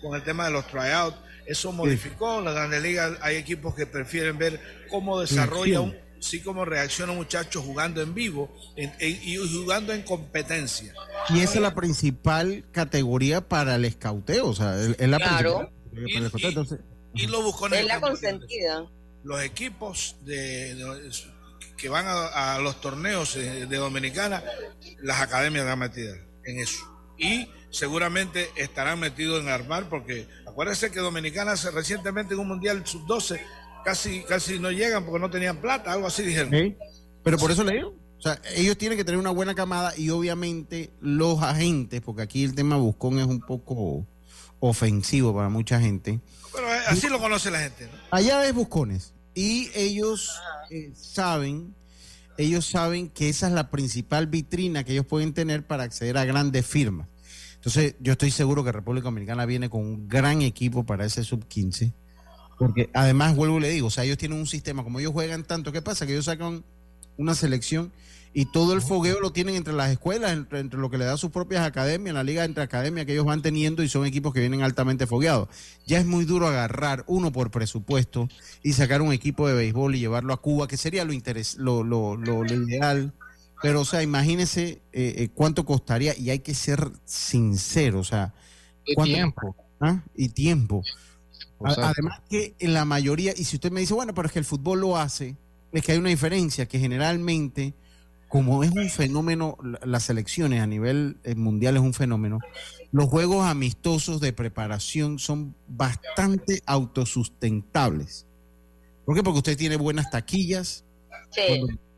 H: con el tema de los tryouts, eso modificó, en la Grandes Ligas hay equipos que prefieren ver cómo desarrolla un, sí cómo reacciona un muchacho jugando en vivo en- en- y jugando en competencia.
F: Y esa es la principal categoría para el escauteo, o sea, es es la
G: Claro.
F: principal categoría para el escauteo. Entonces,
H: Y lo buscó en
G: Es
H: el
G: la consentida.
H: los equipos de, de- que van a, a los torneos de, de Dominicana, las academias están metidas en eso. Y seguramente estarán metidos en armar, porque acuérdense que Dominicana hace recientemente en un Mundial Sub-12 casi, casi no llegan porque no tenían plata, algo así dijeron.
F: ¿sí? Pero por eso le digo. O sea, ellos tienen que tener una buena camada y obviamente los agentes, porque aquí el tema Buscón es un poco ofensivo para mucha gente.
H: Pero eh, así lo conoce la gente. ¿no?
F: Allá es Buscones y ellos eh, saben, ellos saben que esa es la principal vitrina que ellos pueden tener para acceder a grandes firmas. Entonces, yo estoy seguro que República Dominicana viene con un gran equipo para ese sub 15. Porque además, vuelvo y le digo, o sea, ellos tienen un sistema, como ellos juegan tanto, ¿qué pasa? Que ellos sacan una selección y todo el fogueo lo tienen entre las escuelas, entre, entre lo que le da sus propias academias, la liga entre academias que ellos van teniendo y son equipos que vienen altamente fogueados. Ya es muy duro agarrar uno por presupuesto y sacar un equipo de béisbol y llevarlo a Cuba, que sería lo, interes, lo, lo, lo, lo ideal. Pero, o sea, imagínese eh, eh, cuánto costaría y hay que ser sincero, o sea,
A: Y
F: ¿cuánto-
A: tiempo.
F: ¿Ah? Y tiempo. Además que en la mayoría, y si usted me dice, bueno, pero es que el fútbol lo hace, es que hay una diferencia, que generalmente, como es un fenómeno, la- las selecciones a nivel eh, mundial es un fenómeno, los juegos amistosos de preparación son bastante autosustentables. ¿Por qué? Porque usted tiene buenas taquillas,
G: Sí.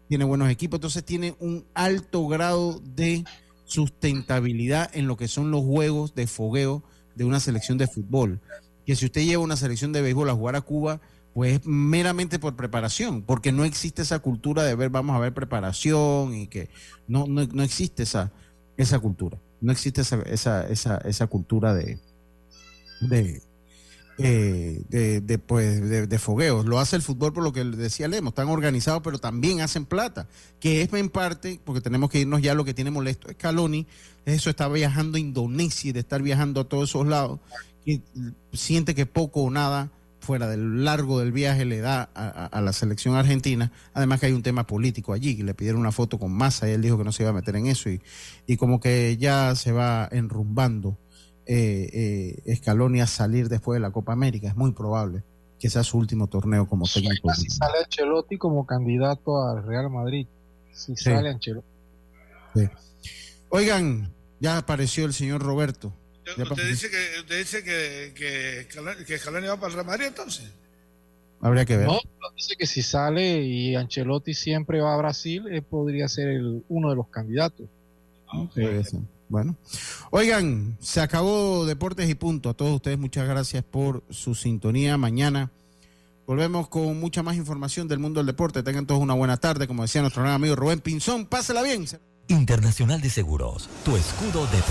F: tiene buenos equipos, entonces tiene un alto grado de sustentabilidad en lo que son los juegos de fogueo de una selección de fútbol. Que si usted lleva una selección de béisbol a jugar a Cuba, pues es meramente por preparación, porque no existe esa cultura de ver, vamos a ver preparación y que no, no, no existe esa, esa cultura, no existe esa, esa, esa, esa cultura de, de, eh, de, pues, de, fogueos. Lo hace el fútbol por lo que decía Lemos, están organizados, pero también hacen plata, que es en parte, porque tenemos que irnos ya, lo que tiene molesto es Caloni, eso está viajando a Indonesia y de estar viajando a todos esos lados, y siente que poco o nada fuera del largo del viaje le da a, a, a, la selección argentina, además que hay un tema político allí, que le pidieron una foto con Massa y él dijo que no se iba a meter en eso y, y como que ya se va enrumbando eh, eh, Scaloni a salir después de la Copa América. Es muy probable que sea su último torneo como técnico.
A: Si sale Ancelotti como candidato al Real Madrid. Si sí. sale Ancelotti.
F: Sí. Oigan, ya apareció el señor Roberto.
H: ¿Usted dice que, usted dice que, que, que Scaloni va para el Real Madrid entonces?
F: Habría que ver.
A: No, dice que si sale y Ancelotti siempre va a Brasil, él podría ser el, uno de los candidatos.
F: Okay. Bueno, oigan, se acabó Deportes y Punto. A todos ustedes muchas gracias por su sintonía. Mañana volvemos con mucha más información del mundo del deporte. Tengan todos una buena tarde, como decía nuestro gran amigo Rubén Pinzón. Pásela bien.
C: Internacional de Seguros, tu escudo de